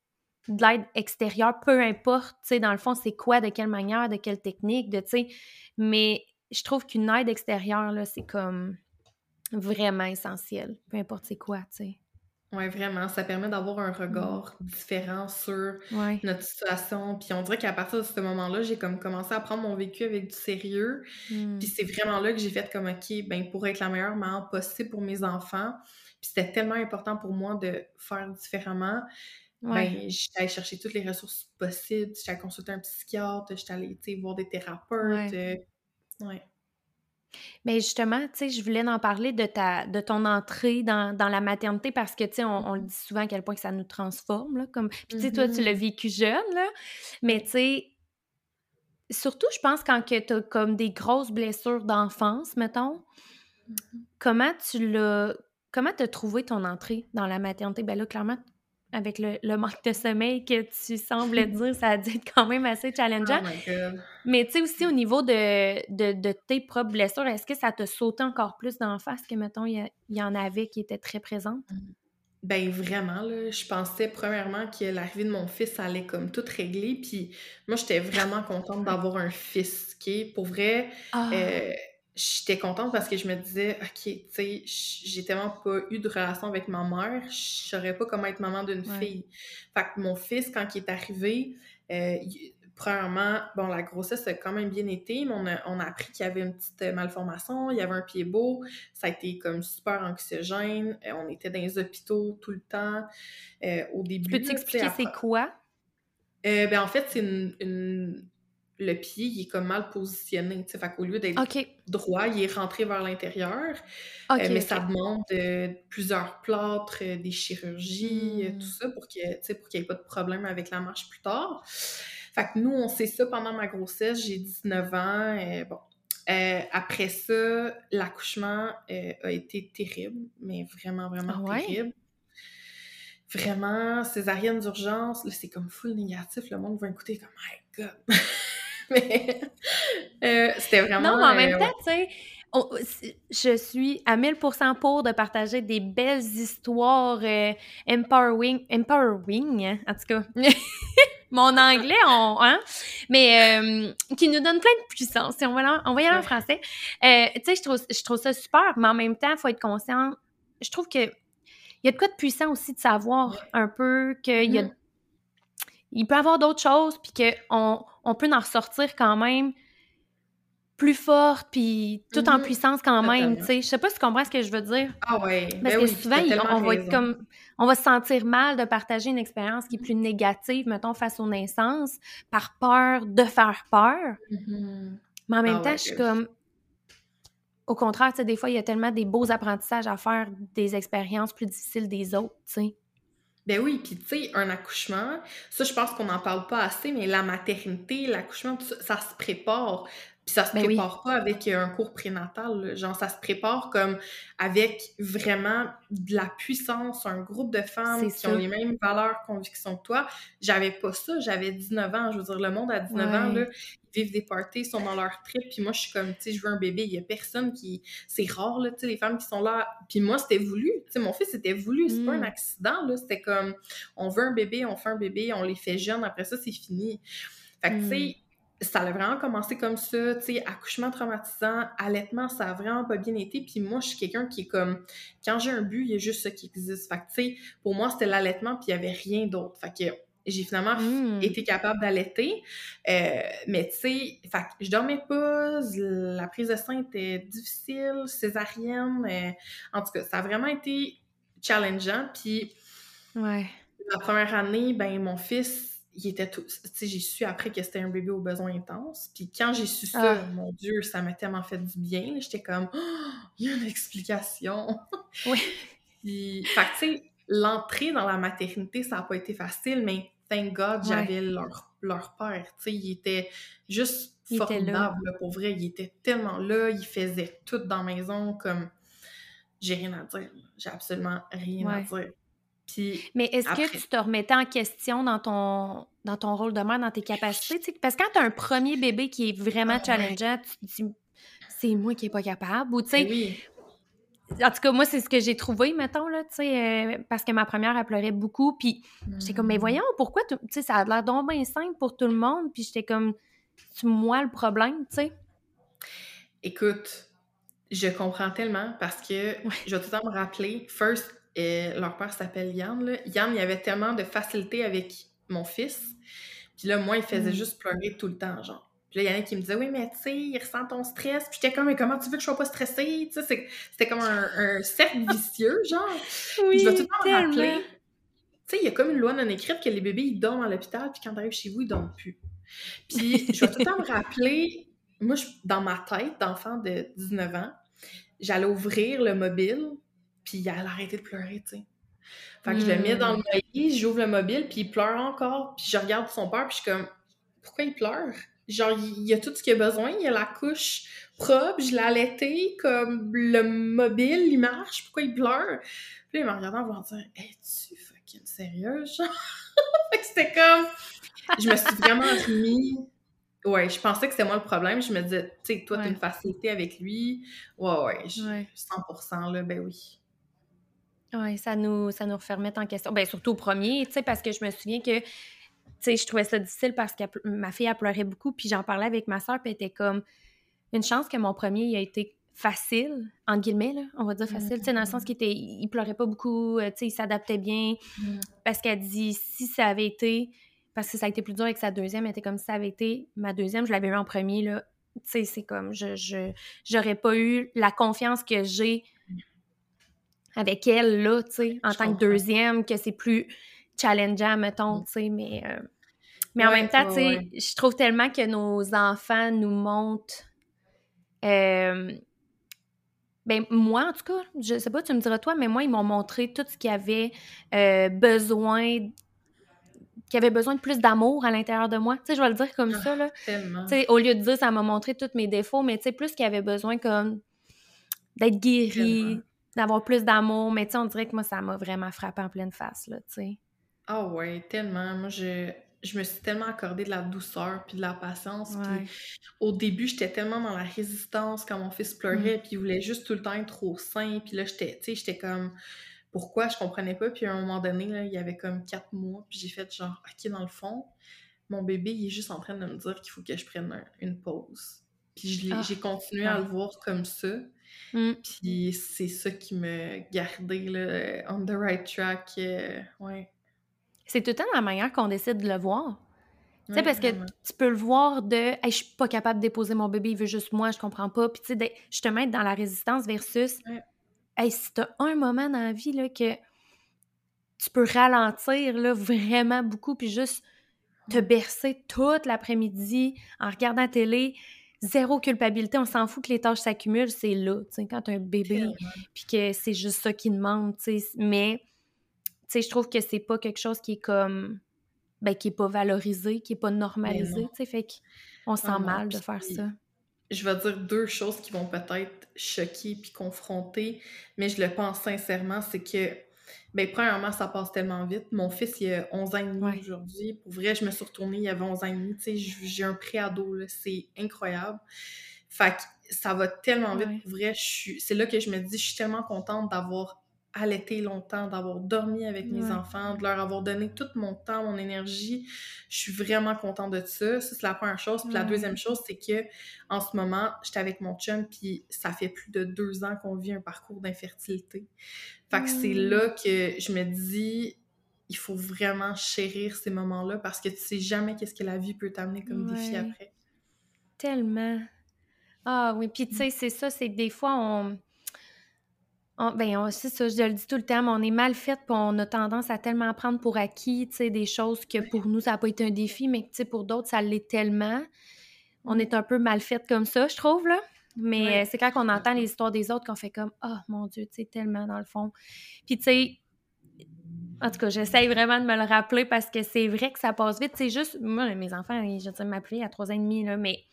de l'aide extérieure, peu importe, tu sais, dans le fond, c'est quoi, de quelle manière, de quelle technique, de, tu sais, mais je trouve qu'une aide extérieure, là, c'est comme vraiment essentiel, peu importe c'est quoi, tu sais. Oui, vraiment. Ça permet d'avoir un regard différent sur notre situation. Puis on dirait qu'à partir de ce moment-là, j'ai comme commencé à prendre mon vécu avec du sérieux. Mmh. Puis c'est vraiment là que j'ai fait comme, OK, ben pour être la meilleure maman possible pour mes enfants. Puis c'était tellement important pour moi de faire différemment. Ben, j'étais allée chercher toutes les ressources possibles. J'étais allée consulter un psychiatre, j'étais allée voir des thérapeutes. Euh, ouais. Mais justement, tu sais, je voulais en parler de, ta, de ton entrée dans, la maternité parce que, tu sais, on, le mmh dit souvent à quel point que ça nous transforme, là, comme... Puis, tu sais, toi, tu l'as mmh vécu jeune, là, mais, tu sais, surtout, je pense, quand tu as comme des grosses blessures d'enfance, mettons, mmh comment tu l'as... Comment tu as trouvé ton entrée dans la maternité? Ben là, clairement, avec le, manque de sommeil que tu sembles dire, ça a dû être quand même assez challengeant. Oh Mais tu sais, aussi au niveau de, de, tes propres blessures, est-ce que ça te sauté encore plus d'en face que, mettons, il y, en avait qui étaient très présentes? Ben vraiment, là, je pensais premièrement que l'arrivée de mon fils allait comme tout régler, puis moi, j'étais vraiment contente d'avoir un fils, OK? Pour vrai, ah! euh, j'étais contente parce que je me disais, OK, tu sais, j'ai tellement pas eu de relation avec ma mère, je saurais pas comment être maman d'une fille. Fait que mon fils, quand il est arrivé, euh, premièrement, bon, la grossesse a quand même bien été, mais on a, on a appris qu'il y avait une petite malformation, il y avait un pied beau, ça a été comme super anxiogène, euh, on était dans les hôpitaux tout le temps euh, au début. Peux-tu expliquer c'est quoi? ben en fait, c'est une le pied, il est comme mal positionné. Fait qu'au lieu d'être droit, il est rentré vers l'intérieur. Euh, mais ça demande euh, plusieurs plâtres, euh, des chirurgies, tout hmm. ça pour qu'il n'y ait pas de problème avec la marche plus tard. Fait que nous, on sait ça pendant ma grossesse. J'ai 19 ans. bon. après ça, l'accouchement a été terrible, mais vraiment, vraiment ah terrible vraiment, césarienne d'urgence, c'est comme full négatif, le monde va écouter comme « My God! » mais euh, c'était vraiment. Non, mais en même euh, temps, tu sais, je suis à 1000% pour de partager des belles histoires euh, empowering, empowering, hein, en tout cas. Mon anglais, on, hein? mais qui nous donne plein de puissance. On va, on va y aller en français. tu sais, je trouve, je trouve ça super, mais en même temps, il faut être conscient. Je trouve que il y a de quoi de puissant aussi de savoir un peu qu'il y a mm-hmm il peut y avoir d'autres choses, puis qu'on on peut en ressortir quand même plus forte, puis tout en mm-hmm. puissance quand même, tu sais. Je sais pas si tu comprends ce que je veux dire. Ah ouais. Parce ben que souvent, on, va être comme... On va se sentir mal de partager une expérience qui est plus négative, mettons, face aux naissances, par peur de faire peur. Mm-hmm. Mais en même ah temps, je suis comme... Au contraire, tu sais, des fois, il y a tellement des beaux apprentissages à faire des expériences plus difficiles des autres, tu sais. Ben oui, puis tu sais, un accouchement, ça je pense qu'on n'en parle pas assez, mais la maternité, l'accouchement, ça, se prépare. Puis ça se ben prépare pas avec un cours prénatal, genre ça se prépare comme avec vraiment de la puissance, un groupe de femmes qui ont les mêmes valeurs, convictions que toi. J'avais pas ça, j'avais 19 ans, je veux dire, le monde à 19 ans, là, vivent des parties, sont dans leur trip, puis moi je suis comme, tu sais, je veux un bébé, il y a personne qui... C'est rare, là, tu sais, les femmes qui sont là, puis moi c'était voulu, tu sais, mon fils c'était voulu, c'est pas un mm. accident, là, c'était comme, on veut un bébé, on fait un bébé, on les fait jeunes, après ça c'est fini. Fait que, tu sais, mm ça a vraiment commencé comme ça, tu sais, accouchement traumatisant, allaitement, ça a vraiment pas bien été. Puis moi, je suis quelqu'un qui est comme, quand j'ai un but, il y a juste ça qui existe. Fait que, tu sais, pour moi, c'était l'allaitement, puis il y avait rien d'autre. Fait que j'ai finalement mmh. été capable d'allaiter. Euh, mais tu sais, je dormais pas, la prise de sein était difficile, césarienne. Euh, en tout cas, ça a vraiment été challengeant. Puis ouais. la première année, ben mon fils il était tout. Tu sais, j'ai su après que c'était un bébé aux besoins intenses. Puis quand j'ai su ça, Ah. mon Dieu, ça m'a tellement fait du bien. J'étais comme, Oh, il y a une explication. Oui. Puis, fait tu sais, l'entrée dans la maternité, ça n'a pas été facile, mais thank God, Ouais. j'avais leur, leur père. Tu sais, il était juste Il était là. formidable, pour vrai. Il était tellement là, il faisait tout dans la maison, comme, j'ai rien à dire. J'ai absolument rien à dire. Puis, Mais est-ce Après. que tu te remettais en question dans ton, dans ton rôle de mère, dans tes capacités? tu sais? Parce que quand tu as un premier bébé qui est vraiment Ah ouais. challengeant, tu te dis c'est moi qui n'est pas capable. Ou tu sais, ben oui, en tout cas, moi, c'est ce que j'ai trouvé, mettons, là, tu sais, euh, parce que ma première, elle pleurait beaucoup. Puis j'étais comme, mais Mm. voyons, pourquoi, tu sais, ça a l'air donc bien simple pour tout le monde. Puis j'étais comme, c'est moi le problème, tu sais? Écoute, je comprends tellement parce que je vais tout le temps me rappeler. First, euh, leur père s'appelle Yann. Là. Yann, il avait tellement de facilité avec mon fils. Puis là, moi, il faisait Mm. juste pleurer tout le temps, genre. Puis là, il y en a qui me disaient, oui, mais tu sais, il ressent ton stress. Puis j'étais comme, mais comment tu veux que je sois pas stressée? Tu sais, c'était comme un, un cercle vicieux, genre. Puis je vais tout le temps me rappeler. Tu sais, il y a comme une loi non écrite que les bébés, ils dorment à l'hôpital, puis quand t'arrives chez vous, ils dorment plus. Puis je vais tout le temps me rappeler, moi, je- dans ma tête d'enfant de 19 ans, j'allais ouvrir le mobile, puis il allait arrêter de pleurer, tu sais. Fait que je le mets Hmm. dans le noyer, j'ouvre le mobile, puis il pleure encore, puis je regarde son père, puis je suis comme, pourquoi il pleure? Genre, il il a tout ce qu'il a besoin, il a la couche propre, je l'ai allaité, comme le mobile, il marche, pourquoi il pleure? Puis là, il m'a regardé en voulant dire, es-tu fucking sérieuse, genre? fait que c'était comme, je me suis vraiment remis. Ouais, je pensais que c'était moi le problème. Je me disais, tu sais, toi, t'as Ouais. une facilité avec lui. Ouais, ouais, je- Ouais. 100%, là, ben oui. Oui, ça nous, ça nous remet en question. Ben, surtout au premier, tu sais, parce que je me souviens que, tu sais, je trouvais ça difficile parce que ma fille, elle pleurait beaucoup, puis j'en parlais avec ma soeur, puis elle était comme, une chance que mon premier, il a été facile, en guillemets, là, on va dire facile, tu sais, dans le sens qu'il était, il pleurait pas beaucoup, euh, tu sais, il s'adaptait bien, parce qu'elle dit, si ça avait été, parce que ça a été plus dur avec sa deuxième, elle était comme, si ça avait été ma deuxième, je l'avais eu en premier, là, tu sais, c'est comme, je, j'aurais pas eu la confiance que j'ai avec elle, là, tu sais, en Je tant que deuxième, que c'est plus challengeant, mettons, tu sais, mais... euh, mais en même temps, tu sais, je trouve tellement que nos enfants nous montrent... euh, ben, moi, en tout cas, je sais pas, tu me diras toi, mais moi, ils m'ont montré tout ce qu'il y avait euh, besoin... qui avait besoin de plus d'amour à l'intérieur de moi. Tu sais, je vais le dire comme Ah. ça, là. Tellement. Tu sais, au lieu de dire ça m'a montré tous mes défauts, mais tu sais, plus qu'il y avait besoin comme d'être guéri, d'avoir plus d'amour. Mais tu sais, on dirait que moi, ça m'a vraiment frappé en pleine face, là, tu sais. Ah ouais, tellement. Moi, je, je me suis tellement accordé de la douceur puis de la patience. Puis au début, j'étais tellement dans la résistance quand mon fils Mm. pleurait, puis il voulait juste tout le temps être au sein. Puis là, j'étais, tu sais, j'étais comme, pourquoi? Je comprenais pas. Puis à un moment donné, là, il y avait comme quatre mois, puis j'ai fait genre, OK, dans le fond, mon bébé, il est juste en train de me dire qu'il faut que je prenne un- une pause. Puis Ah, j'ai continué à le voir comme ça. Mm. Puis c'est ça qui me gardait, là, on the right track. euh, ouais. C'est tout le temps la manière qu'on décide de le voir. Tu sais, parce que tu peux le voir de hey, je suis pas capable de déposer mon bébé, il veut juste moi, je comprends pas. Puis tu sais, de- justement, être dans la résistance versus hey, si t'as un moment dans la vie là, que tu peux ralentir là, vraiment beaucoup, puis juste te bercer toute l'après-midi en regardant la télé, zéro culpabilité, on s'en fout que les tâches s'accumulent, c'est là, tu sais, quand t'as un bébé, puis que c'est juste ça qui demande, tu sais. Mais, tu sais, je trouve que c'est pas quelque chose qui est comme, ben, qui est pas valorisé, qui est pas normalisé, non. tu sais, fait qu'on sent Ah non, mal de faire ça. je vais dire deux choses qui vont peut-être choquer puis confronter, mais je le pense sincèrement, c'est que, ben, premièrement, ça passe tellement vite. Mon fils, il a 11 ans et demi Ouais. aujourd'hui. Pour vrai, je me suis retournée, il avait 11 ans et demi. Tu sais, j'ai un préado, là, c'est incroyable. Fait que ça va tellement vite. Ouais. Pour vrai, je suis... c'est là que je me dis, je suis tellement contente d'avoir allaité longtemps, d'avoir dormi avec mes Ouais. enfants, de leur avoir donné tout mon temps, mon énergie. Je suis vraiment contente de ça. Ça, c'est la première chose. Puis la deuxième chose, c'est que en ce moment, j'étais avec mon chum, puis ça fait plus de deux ans qu'on vit un parcours d'infertilité. Fait que c'est là que je me dis, il faut vraiment chérir ces moments-là parce que tu sais jamais qu'est-ce que la vie peut t'amener comme défi après. Tellement. Ah oui, puis tu sais, c'est ça, c'est que des fois, on... ben, c'est ça, je le dis tout le temps, mais on est mal fait, puis on a tendance à tellement prendre pour acquis, tu sais, des choses que pour nous, ça n'a pas été un défi, mais tu sais, pour d'autres, ça l'est tellement. On est un peu mal fait comme ça, je trouve, là. Mais Ouais. euh, c'est quand on entend les histoires des autres qu'on fait comme « Oh, mon Dieu, tu sais, tellement dans le fond. » Puis, tu sais, en tout cas, j'essaye vraiment de me le rappeler parce que c'est vrai que ça passe vite. C'est juste, moi, mes enfants, je dire, m'appeler à trois ans et demi, là, mais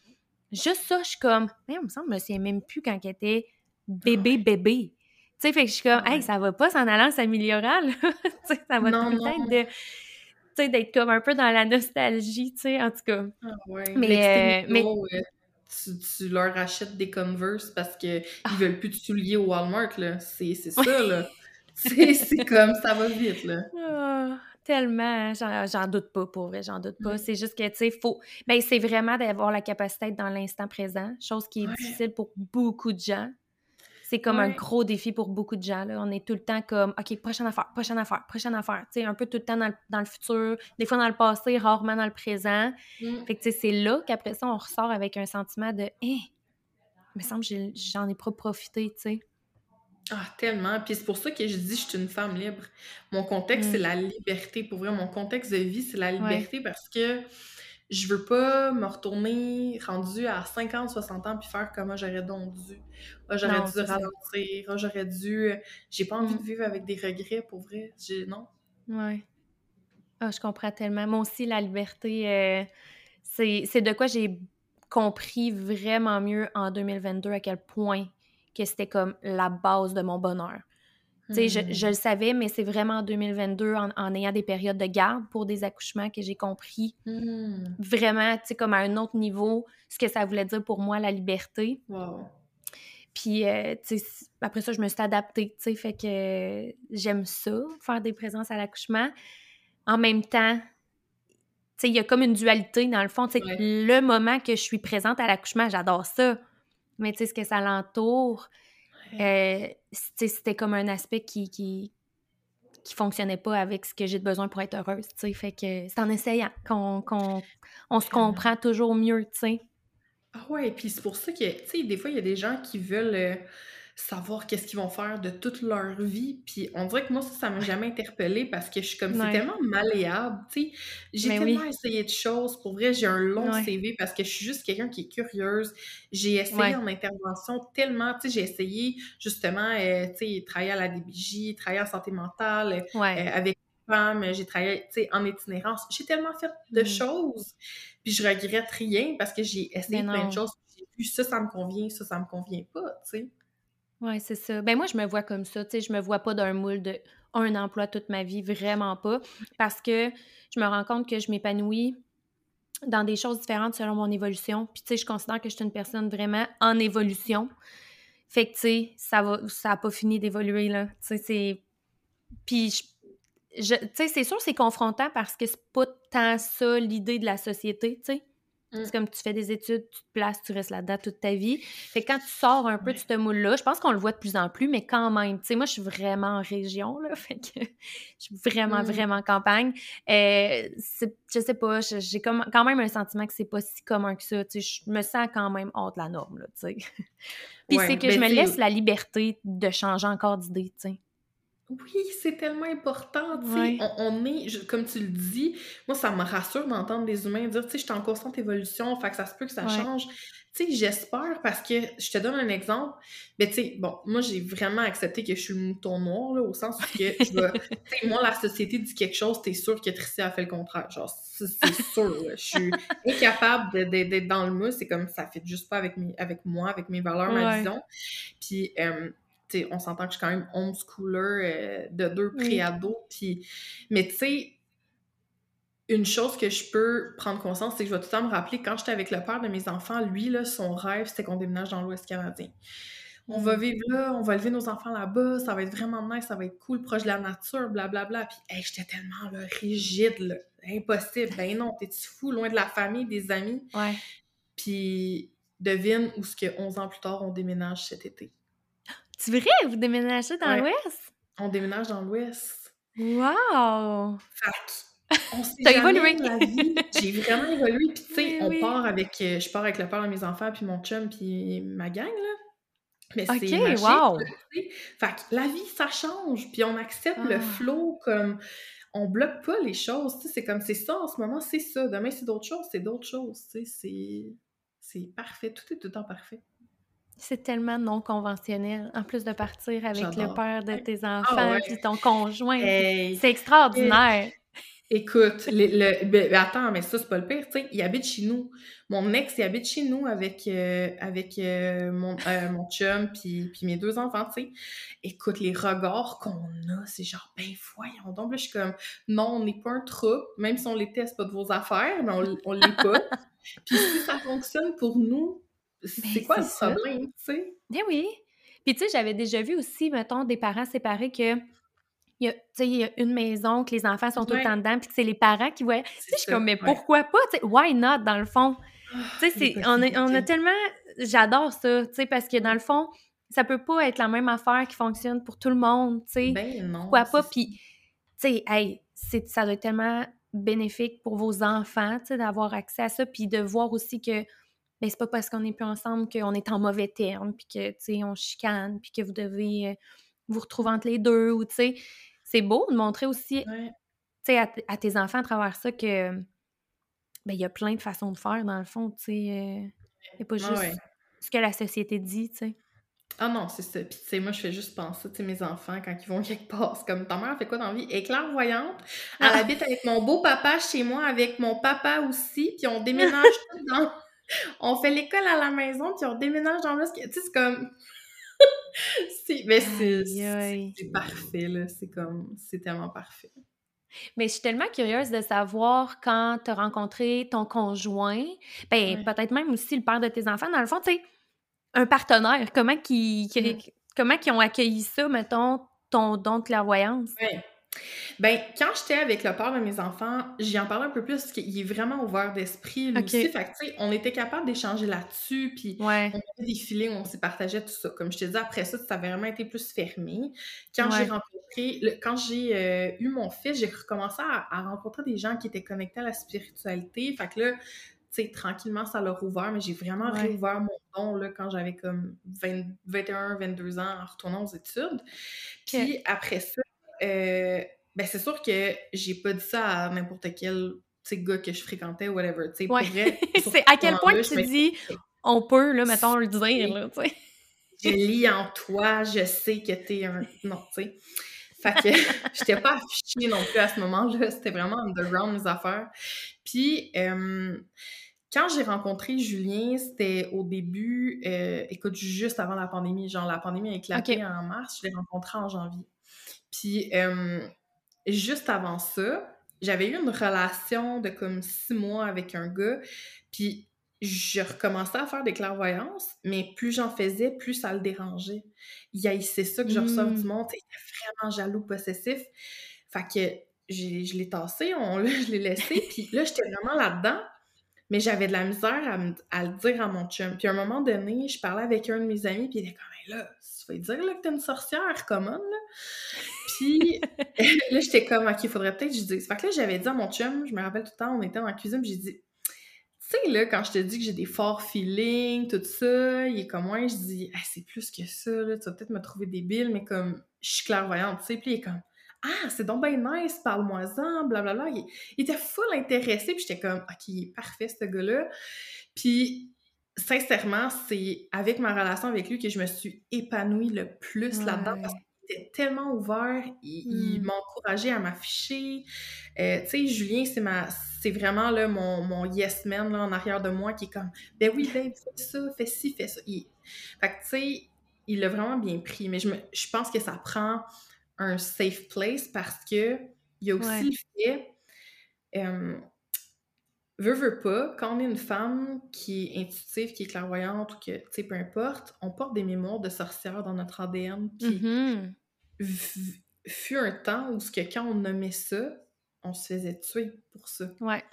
juste ça, je suis comme, mais on me semble, je me souviens même plus quand elle était bébé, bébé. Tu sais, fait que je suis comme, hey, ça va pas s'en allant s'améliorant, là. tu sais, ça va Non, tout le de, tu sais, d'être comme un peu dans la nostalgie, tu sais, en tout cas. Ah ouais. Mais, Mais, euh, mais- euh, tu, tu leur achètes des Converse parce qu'ils Ah. veulent plus de souliers au Walmart, là. C'est ça, là. C'est comme, ça va vite, là. Ah, tellement, j'en j'en doute pas, pour vrai, j'en doute pas. Mm. C'est juste que, tu sais, faut. Ben, c'est vraiment d'avoir la capacité d'être dans l'instant présent, chose qui est Ouais. difficile pour beaucoup de gens. C'est comme un gros défi pour beaucoup de gens. Là. On est tout le temps comme, OK, prochaine affaire, prochaine affaire, prochaine affaire. Tu sais, un peu tout le temps dans le, dans le futur, des fois dans le passé, rarement dans le présent. Mm. Fait que, tu sais, c'est là qu'après ça, on ressort avec un sentiment de, hé, il me semble que j'en ai pas profité, tu sais. Ah, tellement. Puis c'est pour ça que je dis je suis une femme libre. Mon contexte, Mm. c'est la liberté. Pour vrai, mon contexte de vie, c'est la liberté parce que je veux pas me retourner rendue à 50, 60 ans puis faire comment j'aurais donc dû. Ah, j'aurais Non, dû ralentir. Ah, j'aurais dû. J'ai pas envie Mm. de vivre avec des regrets, pour vrai. J'ai... Non. Ouais. Ah, je comprends tellement. Moi aussi, la liberté, euh, c'est c'est de quoi j'ai compris vraiment mieux en 2022 à quel point que c'était comme la base de mon bonheur. Je, Hmm. je le savais, mais c'est vraiment en 2022, en, en ayant des périodes de garde pour des accouchements, que j'ai compris Hmm. vraiment, tu sais, comme à un autre niveau, ce que ça voulait dire pour moi, la liberté. Wow. Puis, euh, tu sais, c- après ça, je me suis adaptée, tu sais, fait que euh, j'aime ça, faire des présences à l'accouchement. En même temps, tu sais, il y a comme une dualité dans le fond. Tu sais, Ouais. le moment que je suis présente à l'accouchement, j'adore ça. Mais tu sais, ce que ça l'entoure, euh, c'était comme un aspect qui, qui, qui fonctionnait pas avec ce que j'ai de besoin pour être heureuse, tu sais. Fait que c'est en essayant qu'on on se comprend toujours mieux, tu sais. Ah ouais, puis c'est pour ça que, tu sais, des fois, il y a des gens qui veulent euh, savoir qu'est-ce qu'ils vont faire de toute leur vie, puis on dirait que moi, ça, ça m'a jamais interpellée parce que je suis comme, Ouais. c'est tellement malléable, tu sais. J'ai tellement oui. essayé de choses, pour vrai, j'ai un long Ouais. CV parce que je suis juste quelqu'un qui est curieuse. J'ai essayé Ouais. en intervention tellement, tu sais, j'ai essayé justement, euh, tu sais, travailler à la DBJ, travailler en santé mentale, euh, avec les femmes, j'ai travaillé, tu sais, en itinérance. J'ai tellement fait de Mm. choses, puis je regrette rien parce que j'ai essayé plein de choses. J'ai vu ça, ça me convient, ça, ça me convient pas, tu sais. Ouais, c'est ça. Ben moi, je me vois comme ça. Tu sais, je me vois pas d'un moule de un emploi toute ma vie, vraiment pas. Parce que je me rends compte que je m'épanouis dans des choses différentes selon mon évolution. Puis, tu sais, je considère que je suis une personne vraiment en évolution. Fait que, tu sais, ça va, ça a pas fini d'évoluer, là. Tu sais, c'est... Puis, je, je- tu sais, c'est sûr, c'est confrontant parce que c'est pas tant ça l'idée de la société, tu sais. Mm. C'est comme tu fais des études, tu te places, tu restes là-dedans toute ta vie. Fait que quand tu sors un peu de ce moule-là, je pense qu'on le voit de plus en plus, mais quand même, tu sais, moi, je suis vraiment en région, là, fait que je suis vraiment, Mm. vraiment en campagne. Euh, je sais pas, j'ai quand même un sentiment que c'est pas si commun que ça, tu sais, je me sens quand même hors de la norme, là, tu sais. Puis Ouais, c'est que ben, je me laisse la liberté de changer encore d'idée, tu sais. Oui, c'est tellement important, tu sais. Ouais. On, on est, je- comme tu le dis, moi, ça me rassure d'entendre des humains dire, tu sais, je suis en constante évolution, fait que ça se peut que ça Ouais. change. Tu sais, j'espère parce que, je te donne un exemple, mais tu sais, bon, moi, j'ai vraiment accepté que je suis le mouton noir, là, au sens où que, je vais- tu sais, moi, la société dit quelque chose, t'es sûr que Tricia a fait le contraire. Genre, c'est c'est sûr, là. Je suis incapable de- de- d'être dans le mousse, c'est comme, ça fait juste pas avec, mes, avec moi, avec mes valeurs, ma Ouais. vision. Puis, euh, on s'entend que je suis quand même homeschooler euh, de deux pré-ados. Puis, mais tu sais, une chose que je peux prendre conscience, c'est que je vais tout le temps me rappeler, quand j'étais avec le père de mes enfants, lui, là, son rêve, c'était qu'on déménage dans l'Ouest canadien. On Mm. va vivre là, on va élever nos enfants là-bas, ça va être vraiment nice, ça va être cool, proche de la nature, blablabla. Puis, hey, j'étais tellement là, rigide, là, impossible. Ben non, t'es-tu fou, loin de la famille, des amis? Ouais. Puis, devine où ce que 11 ans plus tard, on déménage cet été. C'est vrai, vous déménagez dans Ouais. l'Ouest? On déménage dans l'Ouest. Wow! Fait on évolué. la vie. J'ai vraiment évolué. Puis tu sais, on oui. part avec... euh, je pars avec le père de mes enfants, puis mon chum, puis ma gang, là. Mais c'est OK, magique, wow! Fait que la vie, ça change, puis on accepte le Ah. flow comme on bloque pas les choses, tu sais, c'est comme c'est ça en ce moment, c'est ça. Demain, c'est d'autres choses, c'est d'autres choses, tu sais, c'est c'est parfait, tout est tout le temps parfait. C'est tellement non conventionnel, en plus de partir avec le père de tes Ah enfants, ouais. puis ton conjoint, Hey! c'est extraordinaire! Écoute, les le ben attends, mais ça, c'est pas le pire, tu sais, il habite chez nous. Mon ex, il habite chez nous avec, avec, heu, mon, heu, mon chum puis mes 2 enfants, tu sais. Écoute, les regards qu'on a, c'est genre: «Ben voyons donc!» Là, je suis comme: «Non, on n'est pas un trouble, même si on l'était, c'est pas de vos affaires, mais on on l'est pas. Puis si ça fonctionne pour nous, c'est Ben, quoi le problème?» Tu sais? Ben oui! Puis tu sais, j'avais déjà vu aussi, mettons, des parents séparés que il y a tu sais, il y a une maison, que les enfants sont tout le temps dedans, puis que c'est les parents qui voient. Tu sais, je suis comme: «Mais ouais. pourquoi pas?» Tu sais, why not, dans le fond? Ah, Tu sais, on a on a tellement j'adore ça, tu sais, parce que dans le fond, ça peut pas être la même affaire qui fonctionne pour tout le monde, tu sais. Ben non, Pourquoi pas? Puis, tu sais, hey, c'est ça doit être tellement bénéfique pour vos enfants, tu sais, d'avoir accès à ça, puis de voir aussi que, ben, c'est pas parce qu'on n'est plus ensemble qu'on est en mauvais termes, puis que, tu sais, on chicane, puis que vous devez, heu, vous retrouver entre les 2 ou tu sais, c'est beau de montrer aussi, tu sais, à tes enfants à travers ça que, ben, il y a plein de façons de faire dans le fond, tu sais, y a pas juste ouais. ce que la société dit, tu sais. Ah non, c'est ça. Puis tu sais, moi, je fais juste penser, tu sais, mes enfants, quand ils vont quelque part, c'est comme: «Ta mère fait quoi dans la vie?» «Elle est clairvoyante, elle Ah! habite avec mon beau-papa chez moi, avec mon papa aussi, puis on déménage toutes dans on fait l'école à la maison, puis on déménage dans que» tu sais, c'est comme c'est mais c'est parfait, là, c'est comme c'est tellement parfait. Mais je suis tellement curieuse de savoir quand tu as rencontré ton conjoint, ben, Ouais. peut-être même aussi le père de tes enfants, dans le fond, tu sais, un partenaire, comment qu'ils qui comment qu'ils ont accueilli ça, mettons, ton don de clairvoyance? Ouais. Ben, quand j'étais avec le père de mes enfants, j'y en parlais un peu plus parce qu'il est vraiment ouvert d'esprit, lui aussi. OK. Fait que, on était capable d'échanger là-dessus, puis Ouais. on avait des feelings, on s'y partageait tout ça. Comme je te dis, après ça, ça avait vraiment été plus fermé. Quand j'ai rencontré, le- quand j'ai euh, eu mon fils, j'ai recommencé à, à rencontrer des gens qui étaient connectés à la spiritualité. Fait que là, tu sais, tranquillement, ça leur ouvert, mais j'ai vraiment Ouais. réouvert mon don là, quand j'avais comme 20 21, 22 ans en retournant aux études. Puis après ça, euh, ben c'est sûr que j'ai pas dit ça à n'importe quel sais, gars que je fréquentais ou whatever. tu sais, Ouais. C'est à quel point tu me dis on peut, là, mettons, le dire, là, tu sais. je lis en toi, je sais que t'es un. Non, tu sais. Fait que j'étais pas affichée non plus à ce moment-là. C'était vraiment underground, mes affaires. Puis, euh, quand j'ai rencontré Julien, c'était au début, euh, écoute, juste avant la pandémie. Genre, la pandémie a éclaté en mars, je l'ai rencontré en janvier. Puis, euh, juste avant ça, j'avais eu une relation de comme six mois avec un gars. Puis, je recommençais à faire des clairvoyances, mais plus j'en faisais, plus ça le dérangeait. Il haïssait ça que je Mm. du monde. Il était vraiment jaloux, possessif. Fait que je l'ai tassé, on, là, je l'ai laissé. Puis là, j'étais vraiment là-dedans. Mais j'avais de la misère à, me- à le dire à mon chum. Puis à un moment donné, je parlais avec un de mes amis, puis il était comme, là, tu vas dire là, que t'es une sorcière commune, là. Puis là, j'étais comme, OK, il faudrait peut-être que je dise. Fait que là, j'avais dit à mon chum, je me rappelle tout le temps, on était dans la cuisine, j'ai dit, tu sais, là, quand je te dis que j'ai des forts feelings, tout ça, il est comme moi, je dis, Ah, c'est plus que ça, là, tu vas peut-être me trouver débile, mais comme, je suis clairvoyante, tu sais. Puis il est comme, ah, c'est donc bien nice, parle-moi-en, blablabla. Il, il était full intéressé, puis j'étais comme, ok, il est parfait, ce gars-là. Puis, sincèrement, c'est avec ma relation avec lui que je me suis épanouie le plus là-dedans. Était tellement ouvert, il, Mm. m'a encouragé à m'afficher. Euh, tu sais, Julien, c'est ma, c'est vraiment là, mon, mon yes man là, en arrière de moi qui est comme, ben oui, babe, fais ça, fais ci, fais ça. Il- Fait que, tu sais, il l'a vraiment bien pris, mais je, me, je pense que ça prend un safe place parce que il y a aussi Ouais. le fait, euh, veux, veux pas, quand on est une femme qui est intuitive, qui est clairvoyante ou que, tu sais, peu importe, on porte des mémoires de sorcière dans notre ADN. Puis, Mhm. v- fut un temps où ce que quand on nommait ça, on se faisait tuer pour ça. Ouais.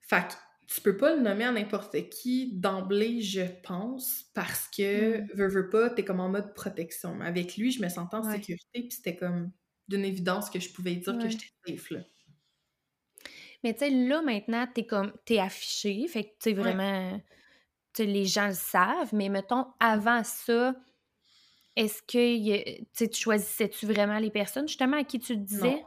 Fait que tu peux pas le nommer à n'importe qui d'emblée, je pense, parce que, Mm. veux, veux pas, t'es comme en mode protection. Mais avec lui, je me sentais en Ouais. sécurité, puis c'était comme d'une évidence que je pouvais dire que j'étais safe, là. Mais tu sais, là, maintenant, t'es comme, t'es affiché, fait que, tu Ouais. vraiment, les gens le savent, mais mettons, avant ça, est-ce que tu choisissais-tu vraiment les personnes justement à qui tu te disais?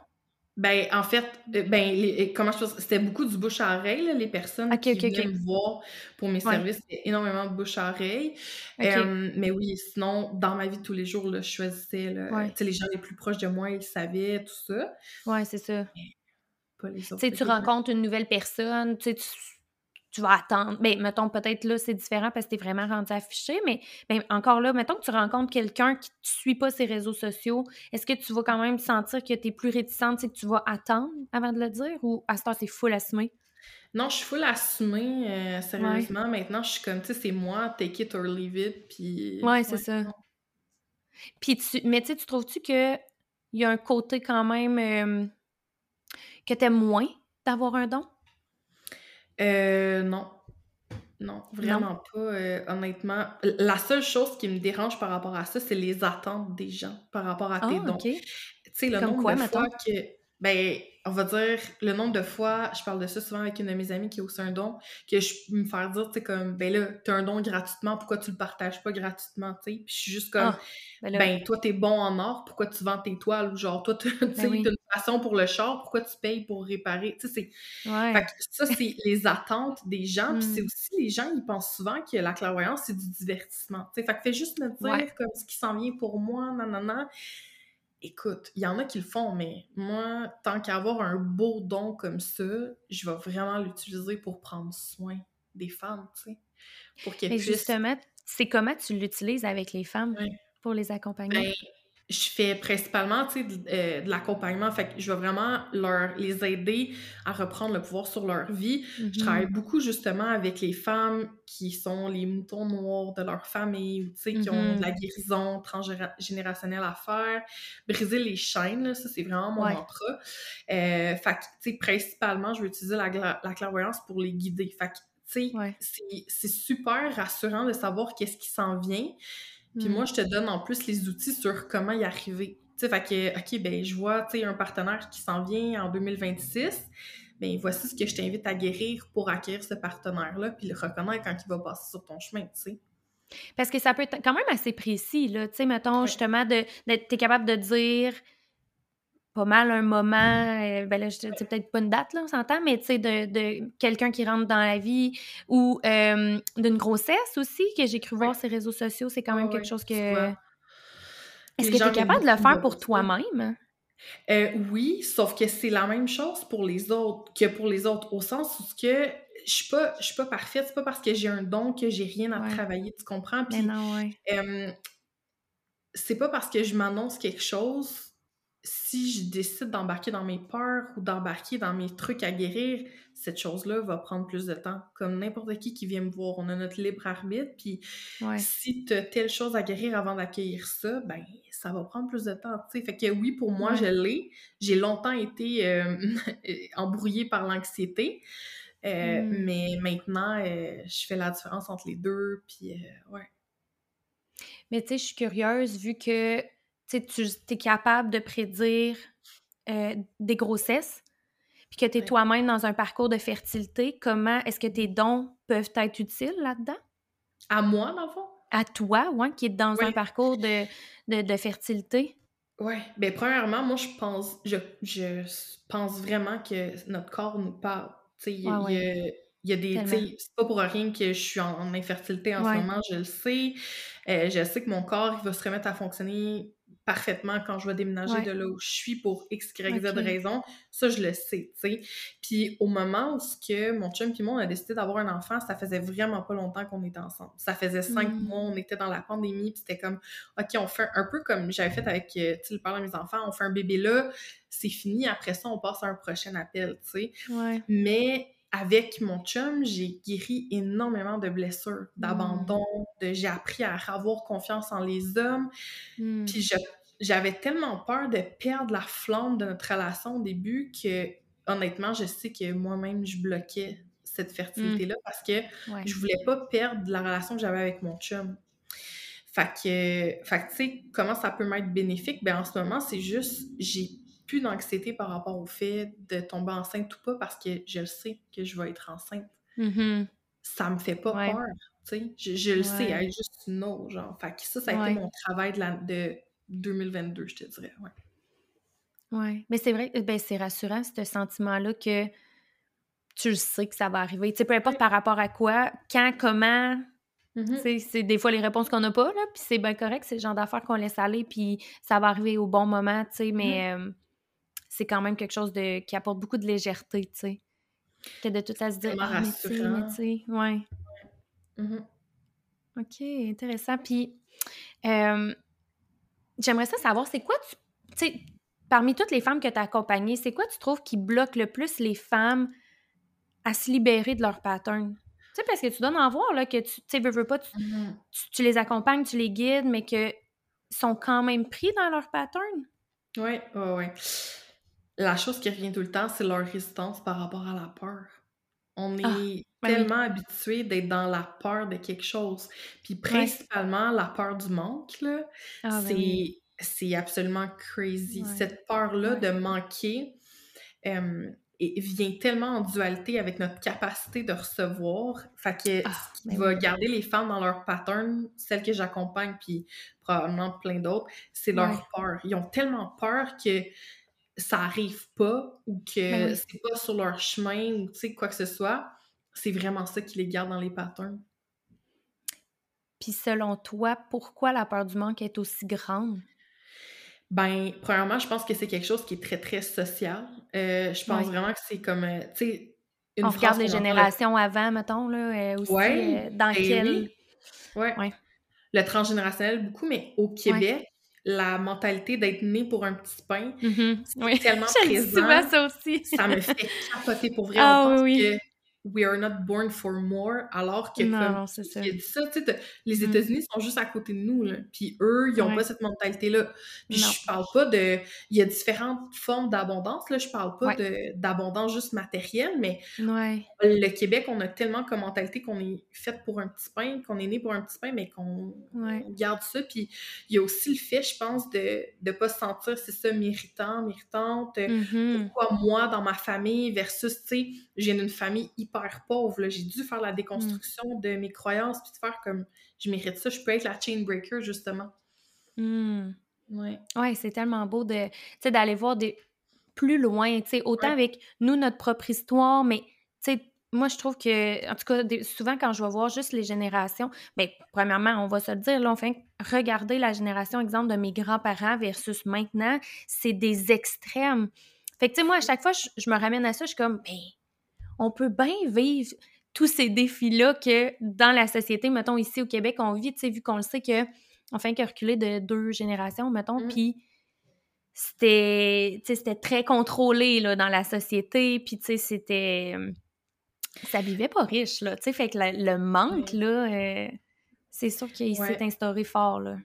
Ben, en fait, euh, ben, comment je c'était beaucoup du bouche à oreille, les personnes qui venaient me voir pour mes services, c'était énormément de bouche à oreille. mais oui, sinon, dans ma vie de tous les jours, là, je choisissais, les gens les plus proches de moi, ils savaient, tout ça. Ouais, c'est ça. Pas les autres. Tu sais, tu rencontres une nouvelle personne, tu sais, tu vas attendre. Mais ben, mettons, peut-être là, c'est différent parce que tu es vraiment rendu affiché, mais ben, encore là, mettons que tu rencontres quelqu'un qui ne suit pas ses réseaux sociaux, est-ce que tu vas quand même sentir que tu es plus réticente, c'est que tu vas attendre avant de le dire ou à ce temps, tu es full assumé? Non, je suis full assumée, euh, sérieusement. Maintenant, je suis comme, tu sais, c'est moi, take it or leave it, puis... Ouais, c'est ça. Puis tu... Mais tu sais, tu trouves-tu qu'il y a un côté quand même euh, que tu aimes moins d'avoir un don? Euh, non. Non, vraiment pas, euh, honnêtement. La seule chose qui me dérange par rapport à ça, c'est les attentes des gens par rapport à tes ah, dons. Tu sais, le nombre de fois que... Ben, on va dire, le nombre de fois, je parle de ça souvent avec une de mes amies qui a aussi un don, que je peux me faire dire, tu sais, comme, ben là, t'as un don gratuitement, pourquoi tu le partages pas gratuitement, tu sais? Puis je suis juste comme, ah, ben, ben, toi, t'es bon en or, pourquoi tu vends tes toiles? Ou genre, toi, tu ben sais, une passion pour le char, pourquoi tu payes pour réparer? Tu sais, c'est... Fait que ça, c'est les attentes des gens, puis c'est hmm. aussi, les gens, ils pensent souvent que la clairvoyance, c'est du divertissement, tu sais? Fait que fais juste me dire, comme, ce qui s'en vient pour moi, nanana écoute, il y en a qui le font, mais moi, tant qu'avoir un beau don comme ça, je vais vraiment l'utiliser pour prendre soin des femmes, tu sais. Pour qu'elles puissent... justement, c'est comment tu l'utilises avec les femmes pour les accompagner? Ben, je fais principalement de, euh, de l'accompagnement. Fait que je vais vraiment leur, les aider à reprendre le pouvoir sur leur vie. Je mm-hmm. travaille beaucoup justement avec les femmes qui sont les moutons noirs de leur famille ou qui ont de la mm-hmm. guérison transgénérationnelle à faire. Briser les chaînes, ça c'est vraiment mon mantra. Euh, fait que, principalement, je vais utiliser la, la clairvoyance pour les guider. Fait que, c'est super rassurant de savoir qu'est-ce qui s'en vient. Puis moi, mm. je te donne en plus les outils sur comment y arriver. Tu sais, fait que, OK, ben je vois, tu sais, un partenaire qui s'en vient en 2026. Ben voici ce que je t'invite à guérir pour acquérir ce partenaire-là, puis le reconnaître quand il va passer sur ton chemin, tu sais. Parce que ça peut être quand même assez précis, là. Tu sais, mettons, justement, de, t'es capable de dire pas mal un moment, euh, ben là, c'est peut-être pas une date, là, on s'entend, mais tu sais, de, de quelqu'un qui rentre dans la vie ou euh, d'une grossesse aussi, que j'ai cru voir sur les réseaux sociaux, c'est quand même quelque chose que. Est-ce que tu es capable de le faire pour toi-même? Euh, oui, sauf que c'est la même chose pour les autres que pour les autres, au sens où que je suis pas, je suis pas parfaite, c'est pas parce que j'ai un don que j'ai rien à travailler, tu comprends? Puis, c'est pas parce que je m'annonce quelque chose si je décide d'embarquer dans mes peurs ou d'embarquer dans mes trucs à guérir, cette chose-là va prendre plus de temps. Comme n'importe qui qui vient me voir, on a notre libre arbitre, puis si tu as telle chose à guérir avant d'accueillir ça, ben ça va prendre plus de temps. Fait que oui, pour moi, je l'ai. J'ai longtemps été euh, embrouillée par l'anxiété, euh, hmm. mais maintenant, euh, je fais la différence entre les deux, puis ouais. Mais tu sais, je suis curieuse, vu que tu es capable de prédire euh, des grossesses, puis que tu es toi-même dans un parcours de fertilité, comment est-ce que tes dons peuvent être utiles là-dedans? À moi, dans le fond? À toi, ouais, qui est dans un parcours de, de, fertilité? Oui. Bien, premièrement, moi, je pense, je, je pense vraiment que notre corps nous parle. Tu sais, il y, a des. C'est pas pour rien que je suis en, infertilité en ce moment, je le sais. Euh, je sais que mon corps, il va se remettre à fonctionner parfaitement quand je vais déménager de là où je suis pour X, Y, Z raison. Ça, je le sais, tu sais. Puis au moment où que mon chum et moi, on a décidé d'avoir un enfant, ça faisait vraiment pas longtemps qu'on était ensemble. Ça faisait cinq hmm. mois, on était dans la pandémie, puis c'était comme, OK, on fait un peu comme j'avais fait avec, euh, tu sais, le père de mes enfants, on fait un bébé là, c'est fini, après ça, on passe à un prochain appel, tu sais. Mais avec mon chum, j'ai guéri énormément de blessures, d'abandon, hmm. de j'ai appris à avoir confiance en les hommes. Hmm. Puis j'avais tellement peur de perdre la flamme de notre relation au début que honnêtement, je sais que moi-même je bloquais cette fertilité-là hmm. parce que je voulais pas perdre la relation que j'avais avec mon chum. Fait que, fait que tu sais, comment ça peut m'être bénéfique? Ben en ce moment, c'est juste, j'ai d'anxiété par rapport au fait de tomber enceinte ou pas parce que je sais que je vais être enceinte. Mm-hmm. Ça me fait pas peur. tu sais. Je, je le sais, être juste une autre, genre. Fait que ça, ça a été mon travail de, la, de 2022, je te dirais, ouais. Ouais, mais c'est vrai, ben c'est rassurant, ce sentiment-là que tu le sais que ça va arriver. Tu sais, peu importe par rapport à quoi, quand, comment, mm-hmm. c'est des fois les réponses qu'on n'a pas, là, puis c'est bien correct, c'est le genre d'affaires qu'on laisse aller, puis ça va arriver au bon moment, tu sais, mais mm-hmm. C'est quand même quelque chose de, qui apporte beaucoup de légèreté, tu sais. Que de tout à se dire, ah, mais tu sais, ouais. Mm-hmm. OK, intéressant. Puis, j'aimerais ça savoir, c'est quoi tu... Tu sais, parmi toutes les femmes que tu as accompagnées, c'est quoi tu trouves qui bloque le plus les femmes à se libérer de leur pattern? Tu sais, parce que tu dois en voir, là, que tu, tu sais, veux, pas, mm-hmm. tu, les accompagnes, tu les guides, mais que sont quand même pris dans leur pattern? Oui, oui, oui. La chose qui revient tout le temps, c'est leur résistance par rapport à la peur. On ah, est ben tellement habitué d'être dans la peur de quelque chose. Puis principalement, la peur du manque, là, ah, ben c'est c'est absolument crazy. Cette peur-là de manquer vient tellement en dualité avec notre capacité de recevoir. Fait que ah, ce qui ben va garder les femmes dans leur pattern, celles que j'accompagne, puis probablement plein d'autres, c'est leur peur. Ils ont tellement peur que ça arrive pas ou que ben c'est pas sur leur chemin ou tu sais quoi que ce soit. C'est vraiment ça qui les garde dans les patterns. Puis selon toi, pourquoi la peur du manque est aussi grande? Ben, premièrement, je pense que c'est quelque chose qui est très, très social. Euh, je pense vraiment que c'est comme, euh, tu sais, On regarde les générations avant, mettons, là, euh, aussi, dans ben quel... Oui. Ouais. Le transgénérationnel, beaucoup, mais au Québec, la mentalité d'être né pour un petit pain, mm-hmm. c'est tellement présent. souvent ça aussi. ça me fait capoter pour vrai. Ah, oui. que We are not born for more, alors que ça. A dit ça, sais, les mm. États-Unis sont juste à côté de nous, là, puis eux, ils n'ont pas cette mentalité-là. Puis je parle pas de... Il y a différentes formes d'abondance, là, je parle pas de d'abondance juste matérielle, mais le Québec, on a tellement comme mentalité qu'on est fait pour un petit pain, qu'on est né pour un petit pain, mais qu'on garde ça, puis il y a aussi le fait, je pense, de ne pas se sentir, c'est ça, méritant, méritante, mm-hmm. pourquoi moi, dans ma famille, versus, tu sais, j'ai une famille hyper pauvre. J'ai dû faire la déconstruction de mes croyances puis de faire comme je mérite ça, je peux être la chain breaker, justement. Mmh. Ouais. c'est tellement beau de d'aller voir des plus loin, autant avec nous, notre propre histoire, mais moi, je trouve que, en tout cas, souvent quand je vais voir juste les générations, bien, premièrement, on va se le dire, là, regarder la génération, exemple, de mes grands-parents versus maintenant, c'est des extrêmes. Fait que, tu sais, moi, à chaque fois, je, me ramène à ça, je suis comme, ben, on peut bien vivre tous ces défis-là que dans la société, mettons ici au Québec, on vit, tu sais, vu qu'on le sait que on fait que reculer de deux générations, mettons, mmh. puis c'était, c'était très contrôlé là, dans la société, puis tu sais, c'était... Ça vivait pas riche, là, tu sais, fait que le manque, là, euh, c'est sûr qu'il s'est instauré fort, là.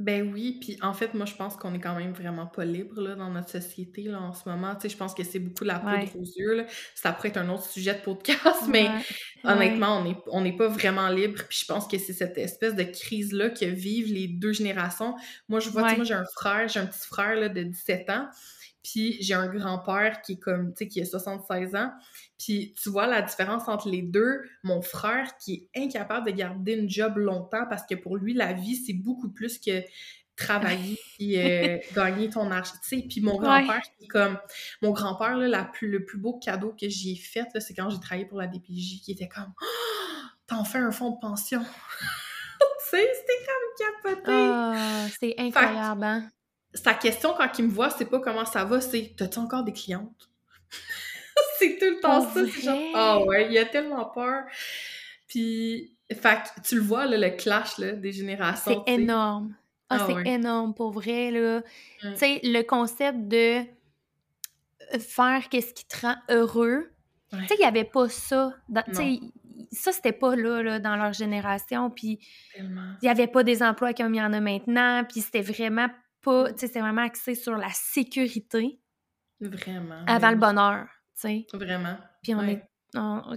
Ben oui, puis en fait, moi, je pense qu'on est quand même vraiment pas libre là, dans notre société là, en ce moment. Tu sais, je pense que c'est beaucoup la poudre aux yeux. Là. Ça pourrait être un autre sujet de podcast, mais honnêtement, on n'est on pas vraiment libre. Puis je pense que c'est cette espèce de crise-là que vivent les deux générations. Moi, je vois, tu sais, moi, j'ai un frère, j'ai un petit frère là, de 17 ans. Puis j'ai un grand-père qui est comme, tu sais, qui a 76 ans. Puis tu vois la différence entre les deux. Mon frère qui est incapable de garder une job longtemps parce que pour lui, la vie, c'est beaucoup plus que travailler puis euh, gagner ton argent. Tu sais, puis mon grand-père qui est comme... Mon grand-père, là, plus, le plus beau cadeau que j'ai fait, c'est quand j'ai travaillé pour la DPJ, qui était comme oh, T'en fais un fonds de pension! » Tu sais, c'était comme capoté! Ah, c'est incroyable, hein? Sa question quand il me voit, c'est pas comment ça va, c'est T'as-tu encore des clientes? c'est tout le temps ça. C'est genre, ah ouais, il a tellement peur. Puis, fait tu le vois, là, le clash là, des générations. C'est énorme. Ah, ah c'est énorme, pour vrai, là. Tu sais, le concept de faire qu'est-ce qui te rend heureux. Tu sais, il n'y avait pas ça. Tu sais, ça, c'était pas là, là, dans leur génération. Puis, il n'y avait pas des emplois comme il y en a maintenant. Puis, c'était vraiment pas, tu sais, c'est vraiment axé sur la sécurité. Vraiment. Avant le bonheur, tu sais. Vraiment. Puis on est,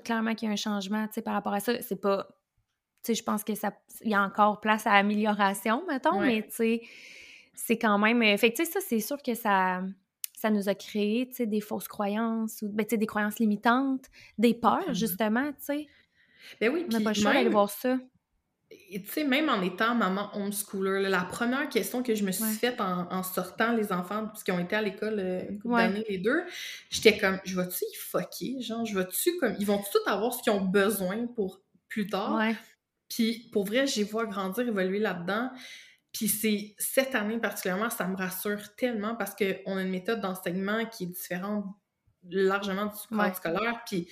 clairement qu'il y a un changement, tu sais, par rapport à ça. C'est pas, tu sais, je pense que ça, il y a encore place à amélioration, mettons, mais tu sais, c'est quand même, euh, fait tu sais, ça, c'est sûr que ça, ça nous a créé, tu sais, des fausses croyances ou, ben, tu sais, des croyances limitantes, des peurs, justement, tu sais. Ben oui, On n'a pas le choix d'aller voir ça. Et tu sais, même en étant maman homeschooler, là, la première question que je me suis Ouais. faite en, en sortant les enfants, qu'ils ont été à l'école euh, une couple Ouais. d'années, les deux, j'étais comme, je vais-tu y fucker? Genre, je vais-tu comme, ils vont tout avoir ce qu'ils ont besoin pour plus tard? Ouais. Puis pour vrai, j'ai vois grandir, évoluer là-dedans. Puis c'est cette année particulièrement, ça me rassure tellement parce qu'on a une méthode d'enseignement qui est différente largement du Ouais. scolaire. Puis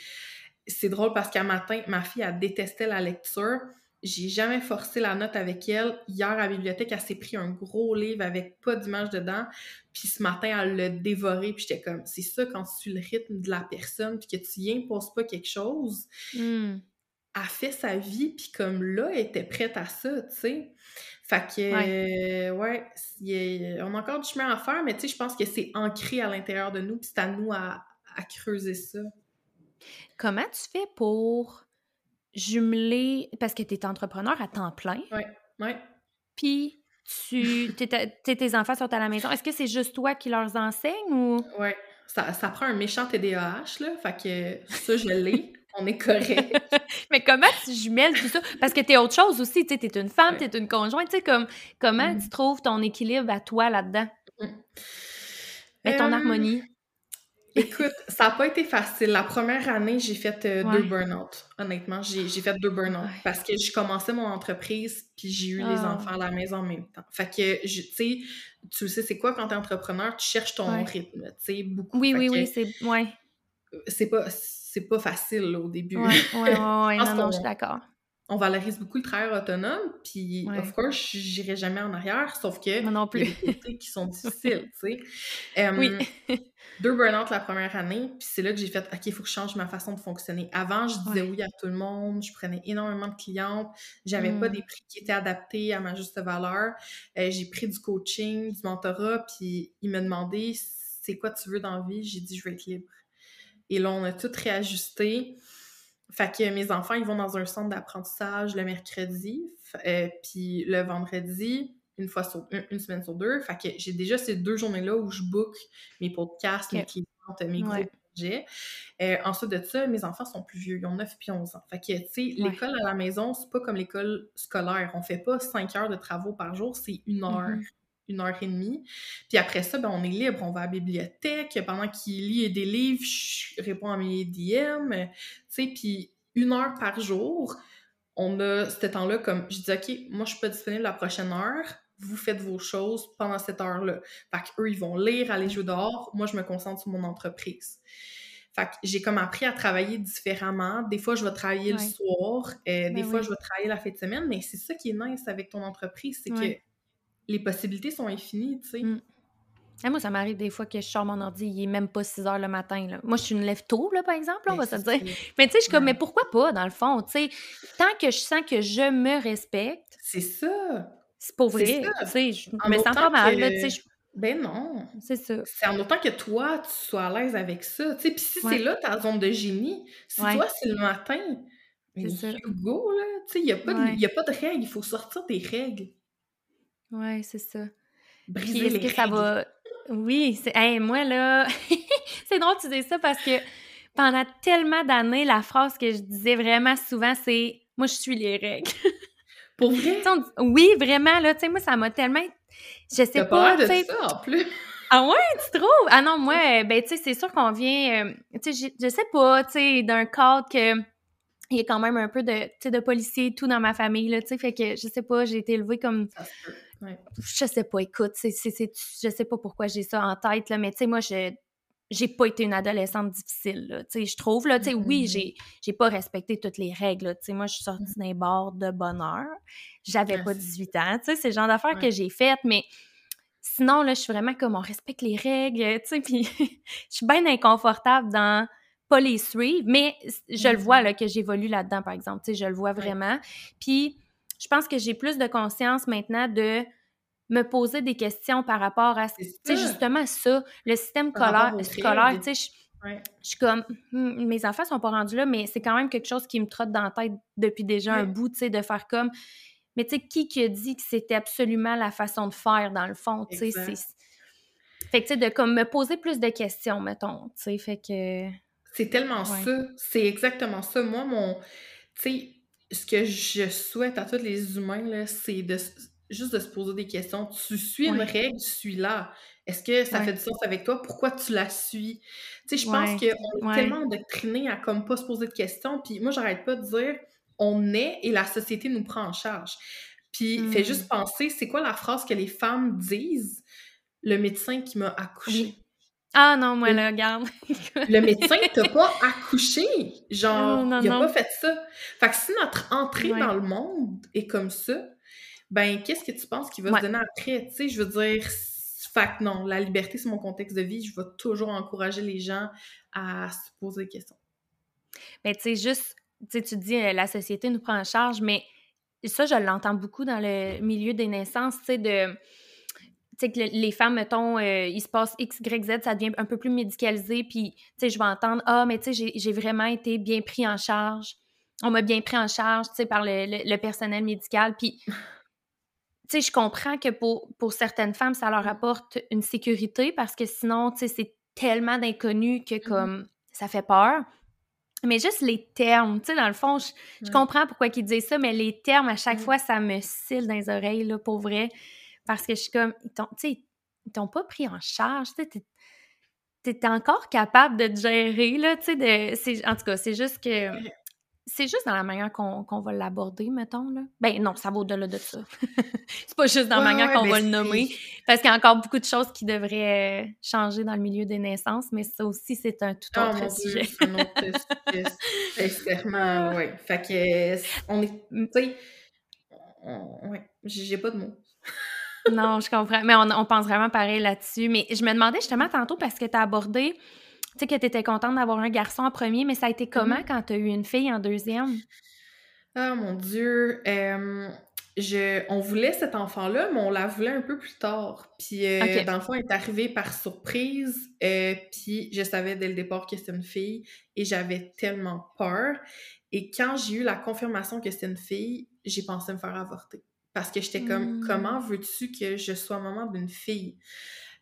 c'est drôle parce qu'à matin, ma fille, elle détestait la lecture. J'ai jamais forcé la note avec elle. Hier, à la bibliothèque, elle s'est pris un gros livre avec pas d'image dedans. Puis ce matin, elle l'a dévoré. Puis j'étais comme, c'est ça quand tu suis le rythme de la personne, puis que tu y imposes pas quelque chose Hmm. a fait sa vie, puis comme là, elle était prête à ça, tu sais. Fait que, euh, ouais, a- on a encore du chemin à faire, mais tu sais, je pense que c'est ancré à l'intérieur de nous, puis c'est à nous à, à creuser ça. Comment tu fais pour jumeler, parce que tu es entrepreneur à temps plein, Ouais. puis tu, t'es- t'es- tes enfants sont à la maison. Est-ce que c'est juste toi qui leur enseigne ou... Ouais. Ça, ça prend un méchant TDAH, là. Fait que ça, je l'ai. On est correct. Mais comment tu jumelles tout ça? Parce que t'es autre chose aussi, tu sais, t'es une femme, Ouais. t'es une conjointe, tu sais, comme, comment Mhm. tu trouves ton équilibre à toi là-dedans? Mm. Mais ton Euh, harmonie. Écoute, ça n'a pas été facile. La première année, j'ai fait euh, Ouais. deux burn-out. Honnêtement, j'ai j'ai fait deux burn-out Ouais. parce que je commençais mon entreprise puis j'ai eu les Ah. enfants à la maison en même temps. Fait que, je- tu sais, tu sais, c'est quoi quand t'es entrepreneur? Tu cherches ton Ouais. rythme, tu sais, beaucoup. Oui, Fait oui, oui, c'est... Ouais, C'est pas, facile là, au début. non, non, qu'on- je suis d'accord. On valorise beaucoup le travail autonome, puis Ouais. of course, j'irai jamais en arrière, sauf que Moi non il y a plus. des côtés qui sont difficiles, tu sais. Oui. deux burn-out la première année, puis c'est là que j'ai fait OK, il faut que je change ma façon de fonctionner. Avant, je disais Ouais. oui à tout le monde, je prenais énormément de clientes, j'avais pas Mm. des prix qui étaient adaptés à ma juste valeur. Euh, j'ai pris du coaching, du mentorat, puis il m'a demandé c'est quoi tu veux dans la vie, j'ai dit je veux être libre. Et là, on a tout réajusté. Fait que mes enfants, ils vont dans un centre d'apprentissage le mercredi, euh, puis le vendredi, une fois sur une, une semaine sur deux. Fait que j'ai déjà ces deux journées-là où je book mes podcasts, mes Ok. clientes, mes gros Ouais. projets. Euh, ensuite de ça, mes enfants sont plus vieux, ils ont 9 puis 11 ans. Fait que, tu sais, Ouais. l'école à la maison, c'est pas comme l'école scolaire. On fait pas 5 heures de travaux par jour, c'est une heure. Mhm. Une heure et demie. Puis après ça, ben, on est libre. On va à la bibliothèque. Pendant qu'il lit des livres, je réponds à mes DM. Tu sais, puis une heure par jour, on a ce temps-là comme... Je dis, OK, moi, je suis pas disponible la prochaine heure. Vous faites vos choses pendant cette heure-là. Fait qu'eux, ils vont lire, aller jouer dehors. Moi, je me concentre sur mon entreprise. Fait que j'ai comme appris à travailler différemment. Des fois, je vais travailler Ouais. le soir. euh, des Ben fois, oui. je vais travailler la fin de semaine. Mais c'est ça qui est nice avec ton entreprise, c'est Ouais. que les possibilités sont infinies, tu sais. Mm. Ah, moi, ça m'arrive des fois que je sors mon ordi, il est même pas 6 heures le matin. Là. Moi, je suis une lève tôt, là, par exemple, là, on va Ben, se c'est dire. Mais tu sais, je suis comme, Ouais. mais pourquoi pas, dans le fond? Tu sais, tant que je sens que je me respecte, C'est ça. c'est pour vrai. ça. Tu sais, je En me sens pas mal, que- là, tu sais, je- Ben non. c'est ça. C'est en autant que toi, tu sois à l'aise avec ça. Tu sais, puis si Ouais. c'est là ta zone de génie, si Ouais. toi, c'est le matin, mais C'est ça. you go, là. Tu sais, il n'y a pas de règles. Il faut sortir des règles. Ouais, c'est ça. Briser est-ce les que ça va. Oui, c'est. Hey, moi, là. c'est drôle que tu dises ça parce que pendant tellement d'années, la phrase que je disais vraiment souvent, c'est Moi, je suis les règles. Pour vrai, Oui, vraiment, là. Tu sais, moi, ça m'a tellement. Je sais pas. pas l'air tu sais, de ça en plus. Ah ouais, tu trouves? Ah non, moi, euh, ben, tu sais, c'est sûr qu'on vient, euh, tu sais, j'ai- je sais pas, tu sais, d'un cadre que il y a quand même un peu de, tu sais, de policiers et tout dans ma famille, là, tu sais, fait que, je sais pas, j'ai été élevée comme. Ouais. je sais pas, écoute, c'est, je sais pas pourquoi j'ai ça en tête, là, mais tu sais, moi, je, j'ai pas été une adolescente difficile, là, tu sais, je trouve, là, tu sais, oui, Mhm. j'ai, j'ai pas respecté toutes les règles, tu sais, moi, je suis sortie d'un bar de bonne heure, j'avais pas c'est- 18 ans, tu sais, c'est le genre d'affaires Ouais. que j'ai faites, mais sinon, là, je suis vraiment comme, on respecte les règles, tu sais, puis je suis bien inconfortable dans pas les suivre, mais je le vois, là, que j'évolue là-dedans, par exemple, tu sais, je le vois vraiment, puis je pense que j'ai plus de conscience maintenant de me poser des questions par rapport à, tu sais, justement ça, le système scolaire, tu sais, je- Ouais. je suis comme, Hmm, mes enfants sont pas rendus là, mais c'est quand même quelque chose qui me trotte dans la tête depuis déjà un bout, tu sais, de faire comme, mais tu sais, qui qui a dit que c'était absolument la façon de faire, dans le fond, tu sais. Fait que, tu sais, de comme me poser plus de questions, mettons, tu sais, fait que... C'est tellement Ouais. ça. C'est exactement ça. Moi, mon. tu sais, ce que je souhaite à tous les humains, c'est de juste de se poser des questions. Tu suis une règle, tu suis là. Est-ce que ça fait du sens avec toi? Pourquoi tu la suis? Tu sais, je pense qu'on est tellement endoctriné à comme pas se poser de questions. Puis moi, j'arrête pas de dire on est et la société nous prend en charge. Puis fais hmm. juste penser, c'est quoi la phrase que les femmes disent? Le médecin qui m'a accouché. Ah non, moi là, regarde. le médecin t'a pas accouché? Genre, il a pas fait ça. Fait que si notre entrée dans le monde est comme ça, ben qu'est-ce que tu penses qu'il va se donner après? Tu sais, je veux dire, fait que non, la liberté, c'est mon contexte de vie. Je vais toujours encourager les gens à se poser des questions. Mais ben, tu sais, juste, tu tu dis euh, la société nous prend en charge, mais ça, je l'entends beaucoup dans le milieu des naissances, tu sais, de. Tu sais, que les femmes, mettons, euh, il se passe X, Y, Z, ça devient un peu plus médicalisé, puis, tu sais, je vais entendre Ah, mais tu sais, j'ai vraiment été bien pris en charge. On m'a bien pris en charge, tu sais, par le, le personnel médical. Puis, tu sais, je comprends que pour, pour certaines femmes, ça leur apporte une sécurité parce que sinon, tu sais, c'est tellement d'inconnus que mmh comme ça fait peur. Mais juste les termes, tu sais, dans le fond, je, comprends pourquoi ils disent ça, mais les termes, à chaque fois, ça me cille dans les oreilles, là, pour vrai. Parce que je suis comme, tu sais, ils t'ont pas pris en charge, tu sais, t'es encore capable de te gérer, là, tu sais. En tout cas, c'est juste que c'est juste dans la manière qu'on va l'aborder, mettons. Là. Ben non, ça va au-delà de ça. c'est pas juste dans la manière qu'on ben, va le nommer. Parce qu'il y a encore beaucoup de choses qui devraient euh, changer dans le milieu des naissances, mais ça aussi, c'est un tout ah, autre sujet. autre. Extrêmement, oui. Fait que, on est. Tu sais, ouais, j'ai pas de mots. Non, je comprends. Mais on, on pense vraiment pareil là-dessus. Mais je me demandais justement tantôt, parce que tu as abordé tu sais, que tu étais contente d'avoir un garçon en premier, mais ça a été comment mm-hmm. quand tu as eu une fille en deuxième? Ah, mon Dieu! je, on voulait cet enfant-là, mais on la voulait un peu plus tard. Puis, euh, dans le fond, est arrivé par surprise. Euh, puis, je savais dès le départ que c'était une fille et j'avais tellement peur. Et quand j'ai eu la confirmation que c'était une fille, j'ai pensé me faire avorter. Parce que j'étais comme, hmm. comment veux-tu que je sois maman d'une fille?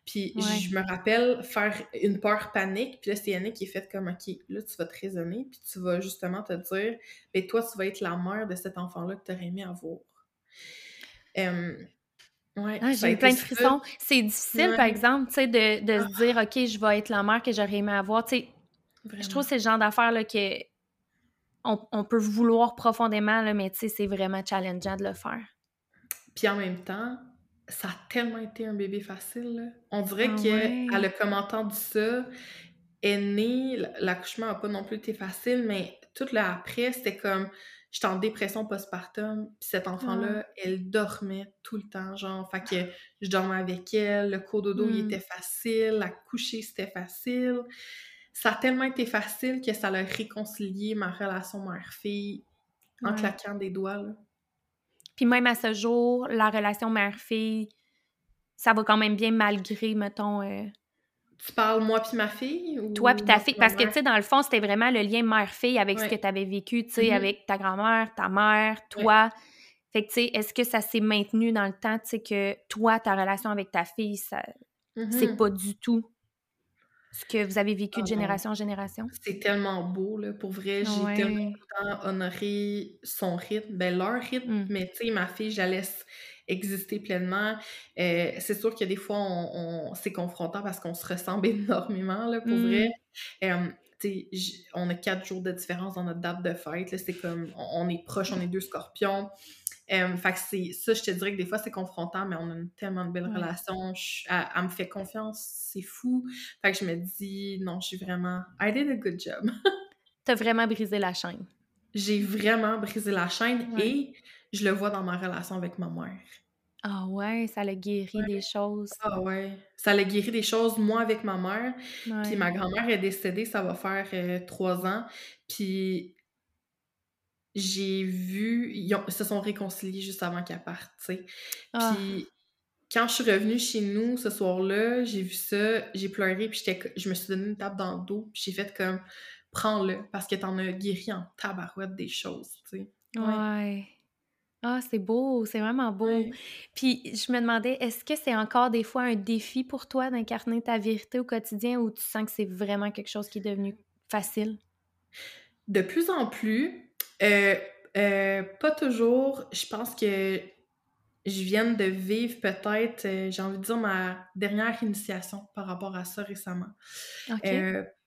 Puis je me rappelle faire une peur panique, puis là, c'est Yannick qui est fait comme, OK, là, tu vas te raisonner, puis tu vas justement te dire, ben toi, tu vas être la mère de cet enfant-là que tu aurais aimé avoir. ouais, ah, j'ai plein de frissons. C'est difficile, par exemple, tu sais, de, de se dire, OK, je vais être la mère que j'aurais aimé avoir. Tu sais, je trouve que c'est le genre d'affaire là, que on, on, peut vouloir profondément, là, mais tu sais, c'est vraiment challengeant de le faire. Puis en même temps, ça a tellement été un bébé facile. On dirait ah qu'elle a comme entendu ça, est née, l'accouchement n'a pas non plus été facile, mais tout le après, c'était comme j'étais en dépression postpartum, puis cet enfant-là, ah. elle dormait tout le temps, genre, fait que je dormais avec elle, le cododo, il hmm. était facile, la coucher, c'était facile. Ça a tellement été facile que ça a réconcilié ma relation mère-fille en claquant des doigts, là. Puis même à ce jour, la relation mère-fille, ça va quand même bien malgré, mettons... Euh, tu parles moi puis ma fille? Ou toi puis ta fille? Parce que, tu sais, dans le fond, c'était vraiment le lien mère-fille avec ce que tu avais vécu, tu sais, mm-hmm. avec ta grand-mère, ta mère, toi. Fait que, tu sais, est-ce que ça s'est maintenu dans le temps, tu sais, que toi, ta relation avec ta fille, ça... c'est mm-hmm. pas du tout ce que vous avez vécu de ah génération en génération? C'est tellement beau, là. Pour vrai, j'ai tellement honoré son rythme, ben leur rythme, mmh. mais tu sais, ma fille, je la laisse exister pleinement. Euh, c'est sûr que des fois, on, c'est confrontant parce qu'on se ressemble énormément, là, pour vrai. Mmh. on a quatre jours de différence dans notre date de fête. C'est comme, on, est proches, on est deux scorpions. Euh, fait que c'est ça, je te dirais que des fois c'est confrontant, mais on a une tellement de belle relation. elle, me fait confiance, c'est fou. Fait que je me dis, non, je suis vraiment. I did a good job. T'as vraiment brisé la chaîne. J'ai vraiment brisé la chaîne et je le vois dans ma relation avec ma mère. Ah ouais, ça l'a guéri des choses. Ah ouais, ça l'a guéri des choses, moi avec ma mère. Puis ma grand-mère est décédée, ça va faire euh, trois ans. Puis j'ai vu, ils, se sont réconciliés juste avant qu'elle parte. Ah. Puis quand je suis revenue chez nous ce soir-là, j'ai vu ça, j'ai pleuré, puis je me suis donné une tape dans le dos, puis j'ai fait comme, prends-le, parce que t'en as guéri en tabarouette des choses, tu sais. Ouais. Ah, c'est beau, c'est vraiment beau. Puis je me demandais, est-ce que c'est encore des fois un défi pour toi d'incarner ta vérité au quotidien ou tu sens que c'est vraiment quelque chose qui est devenu facile? De plus en plus, Euh, euh, pas toujours. Je pense que je viens de vivre peut-être, euh, j'ai envie de dire, ma dernière initiation par rapport à ça récemment.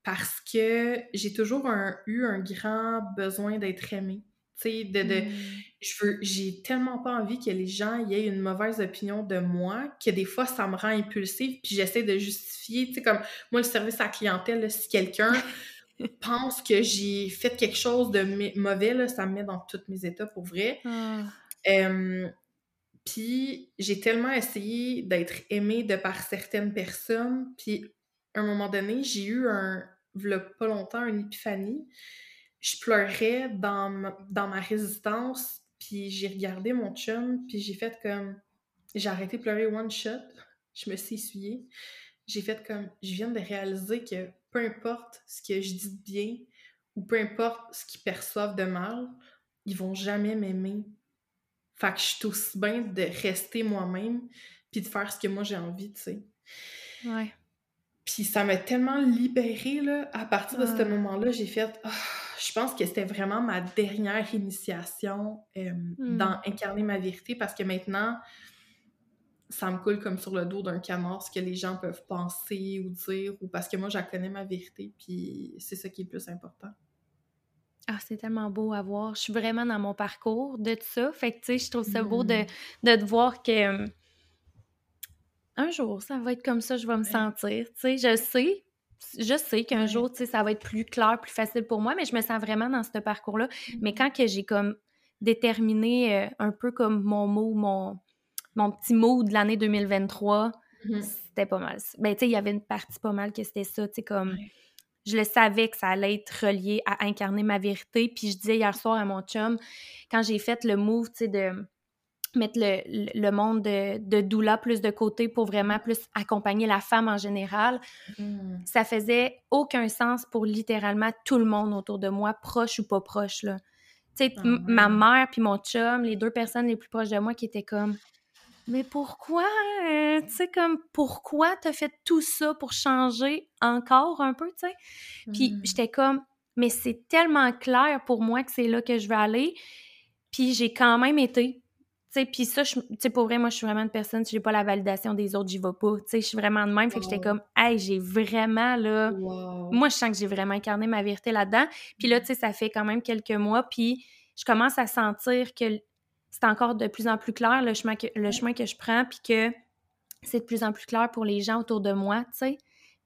parce que j'ai toujours eu un grand besoin d'être aimée. Tu sais, de, de, hmm. je veux, j'ai tellement pas envie que les gens aient une mauvaise opinion de moi que des fois ça me rend impulsive puis j'essaie de justifier, tu sais, comme moi le service à la clientèle, si quelqu'un pense que j'ai fait quelque chose de mauvais, là, ça me met dans tous mes états pour vrai. Ah. puis j'ai tellement essayé d'être aimée de par certaines personnes, puis à un moment donné, j'ai eu un, pas longtemps, une épiphanie je pleurais dans ma, dans ma résistance, puis j'ai regardé mon chum, puis j'ai fait comme... J'ai arrêté de pleurer one shot, je me suis essuyée. J'ai fait comme... Je viens de réaliser que peu importe ce que je dis de bien, ou peu importe ce qu'ils perçoivent de mal, ils vont jamais m'aimer. Fait que je suis aussi bien de rester moi-même, puis de faire ce que moi j'ai envie, tu sais. Ouais. Puis ça m'a tellement libérée, là. À partir de ce moment-là, j'ai fait... Ah, je pense que c'était vraiment ma dernière initiation euh, hmm. dans incarner ma vérité parce que maintenant, ça me coule comme sur le dos d'un canard ce que les gens peuvent penser ou dire ou parce que moi, je connais ma vérité, puis c'est ça qui est le plus important. Ah, c'est tellement beau à voir. Je suis vraiment dans mon parcours de ça. Fait que, tu sais, je trouve ça beau de, hmm. de te voir que un jour, ça va être comme ça, je vais me sentir. Tu sais, je sais, je sais qu'un jour, tu sais, ça va être plus clair, plus facile pour moi, mais je me sens vraiment dans ce parcours-là. Mais mm-hmm. quand que j'ai comme déterminé euh, un peu comme mon mot, mon, mon petit mot de l'année 2023, mm-hmm. c'était pas mal. Ben, tu sais, il y avait une partie pas mal que c'était ça, tu sais, comme... Je le savais que ça allait être relié à incarner ma vérité. Puis je disais hier soir à mon chum, quand j'ai fait le move, tu sais, de mettre le, le monde de, de, doula plus de côté pour vraiment plus accompagner la femme en général, mm. ça faisait aucun sens pour littéralement tout le monde autour de moi, proche ou pas proche, là. Tu sais, ah ma mère puis mon chum, les deux personnes les plus proches de moi qui étaient comme « Mais pourquoi? Euh, tu sais, comme, pourquoi t'as fait tout ça pour changer encore un peu, tu sais? Puis mm. j'étais comme « Mais c'est tellement clair pour moi que c'est là que je veux aller. » Puis j'ai quand même été puis ça, tu sais, pour vrai, moi, je suis vraiment une personne, si j'ai pas la validation des autres, j'y vais pas. Tu sais, je suis vraiment de même. Fait que j'étais comme, hey, j'ai vraiment, là. Moi, je sens que j'ai vraiment incarné ma vérité là-dedans. Puis là, tu sais, ça fait quand même quelques mois. Puis je commence à sentir que c'est encore de plus en plus clair le chemin que, le chemin que je prends. Puis que c'est de plus en plus clair pour les gens autour de moi, tu sais.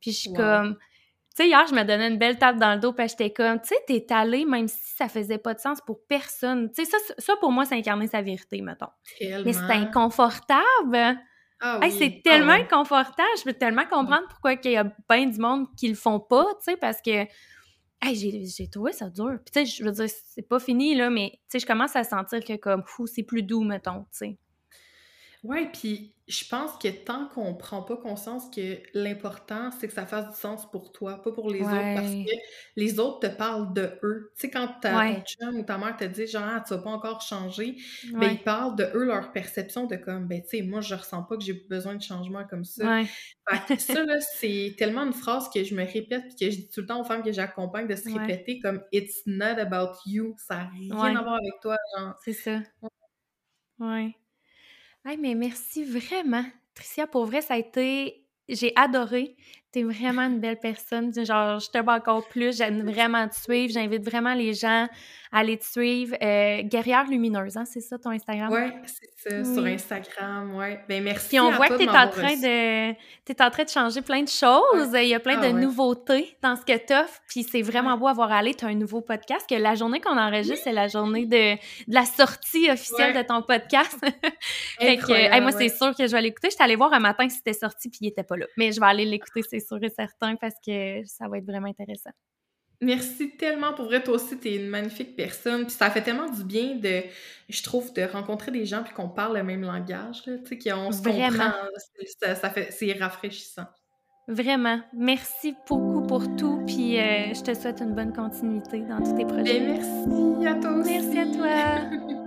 Puis je suis comme, tu sais, hier, je me donnais une belle tape dans le dos, puis j'étais comme, tu sais, t'es allé, même si ça faisait pas de sens pour personne. Tu sais, ça, ça, pour moi, c'est incarner sa vérité, mettons. Mais c'est inconfortable. Ah oui. c'est ah tellement inconfortable. Je peux tellement comprendre pourquoi il y a bien du monde qui le font pas, tu sais, parce que hey, j'ai trouvé ça dur. Puis, tu sais, je veux dire, c'est pas fini, là, mais, tu sais, je commence à sentir que, comme, c'est plus doux, mettons, tu sais. Ouais, puis je pense que tant qu'on prend pas conscience que l'important, c'est que ça fasse du sens pour toi, pas pour les autres, parce que les autres te parlent de eux. Tu sais, quand ta, ton chum ou ta mère te dit genre, ah, tu vas pas encore changer, ben ils parlent de eux, leur perception de comme, ben tu sais, moi je ressens pas que j'ai besoin de changement comme ça. Fait que ça, là, c'est tellement une phrase que je me répète puis que je dis tout le temps aux femmes que j'accompagne de se répéter comme It's not about you, ça n'a rien à voir avec toi, genre. C'est ça. Ouais. Hey, mais merci vraiment, Tricia. Pour vrai, ça a été. J'ai adoré. T'es vraiment une belle personne. Genre, je te vois encore plus. J'aime vraiment te suivre. J'invite vraiment les gens à aller te suivre. Euh, Guerrière Lumineuse, hein, c'est ça ton Instagram? Oui, c'est ça, sur Instagram, oui. Ben merci. Puis on voit que tu es en train de es en train de changer plein de choses. Il y a plein ah de nouveautés dans ce que tu offres. Puis c'est vraiment beau à voir aller. Tu as un nouveau podcast que la journée qu'on enregistre, c'est la journée de, la sortie officielle de ton podcast. fait que, moi, c'est sûr que je vais l'écouter. Je suis allée voir un matin si c'était sorti, puis il était pas là. Mais je vais aller l'écouter, c'est sûr et certain, parce que ça va être vraiment intéressant. Merci tellement. Pour vrai, toi aussi, t'es une magnifique personne. Puis ça fait tellement du bien de, je trouve, de rencontrer des gens puis qu'on parle le même langage, tu sais, qu'on se comprend. Ça, fait, c'est rafraîchissant. Vraiment. Merci beaucoup pour tout. Puis euh, je te souhaite une bonne continuité dans tous tes projets. Et merci à toi aussi. Merci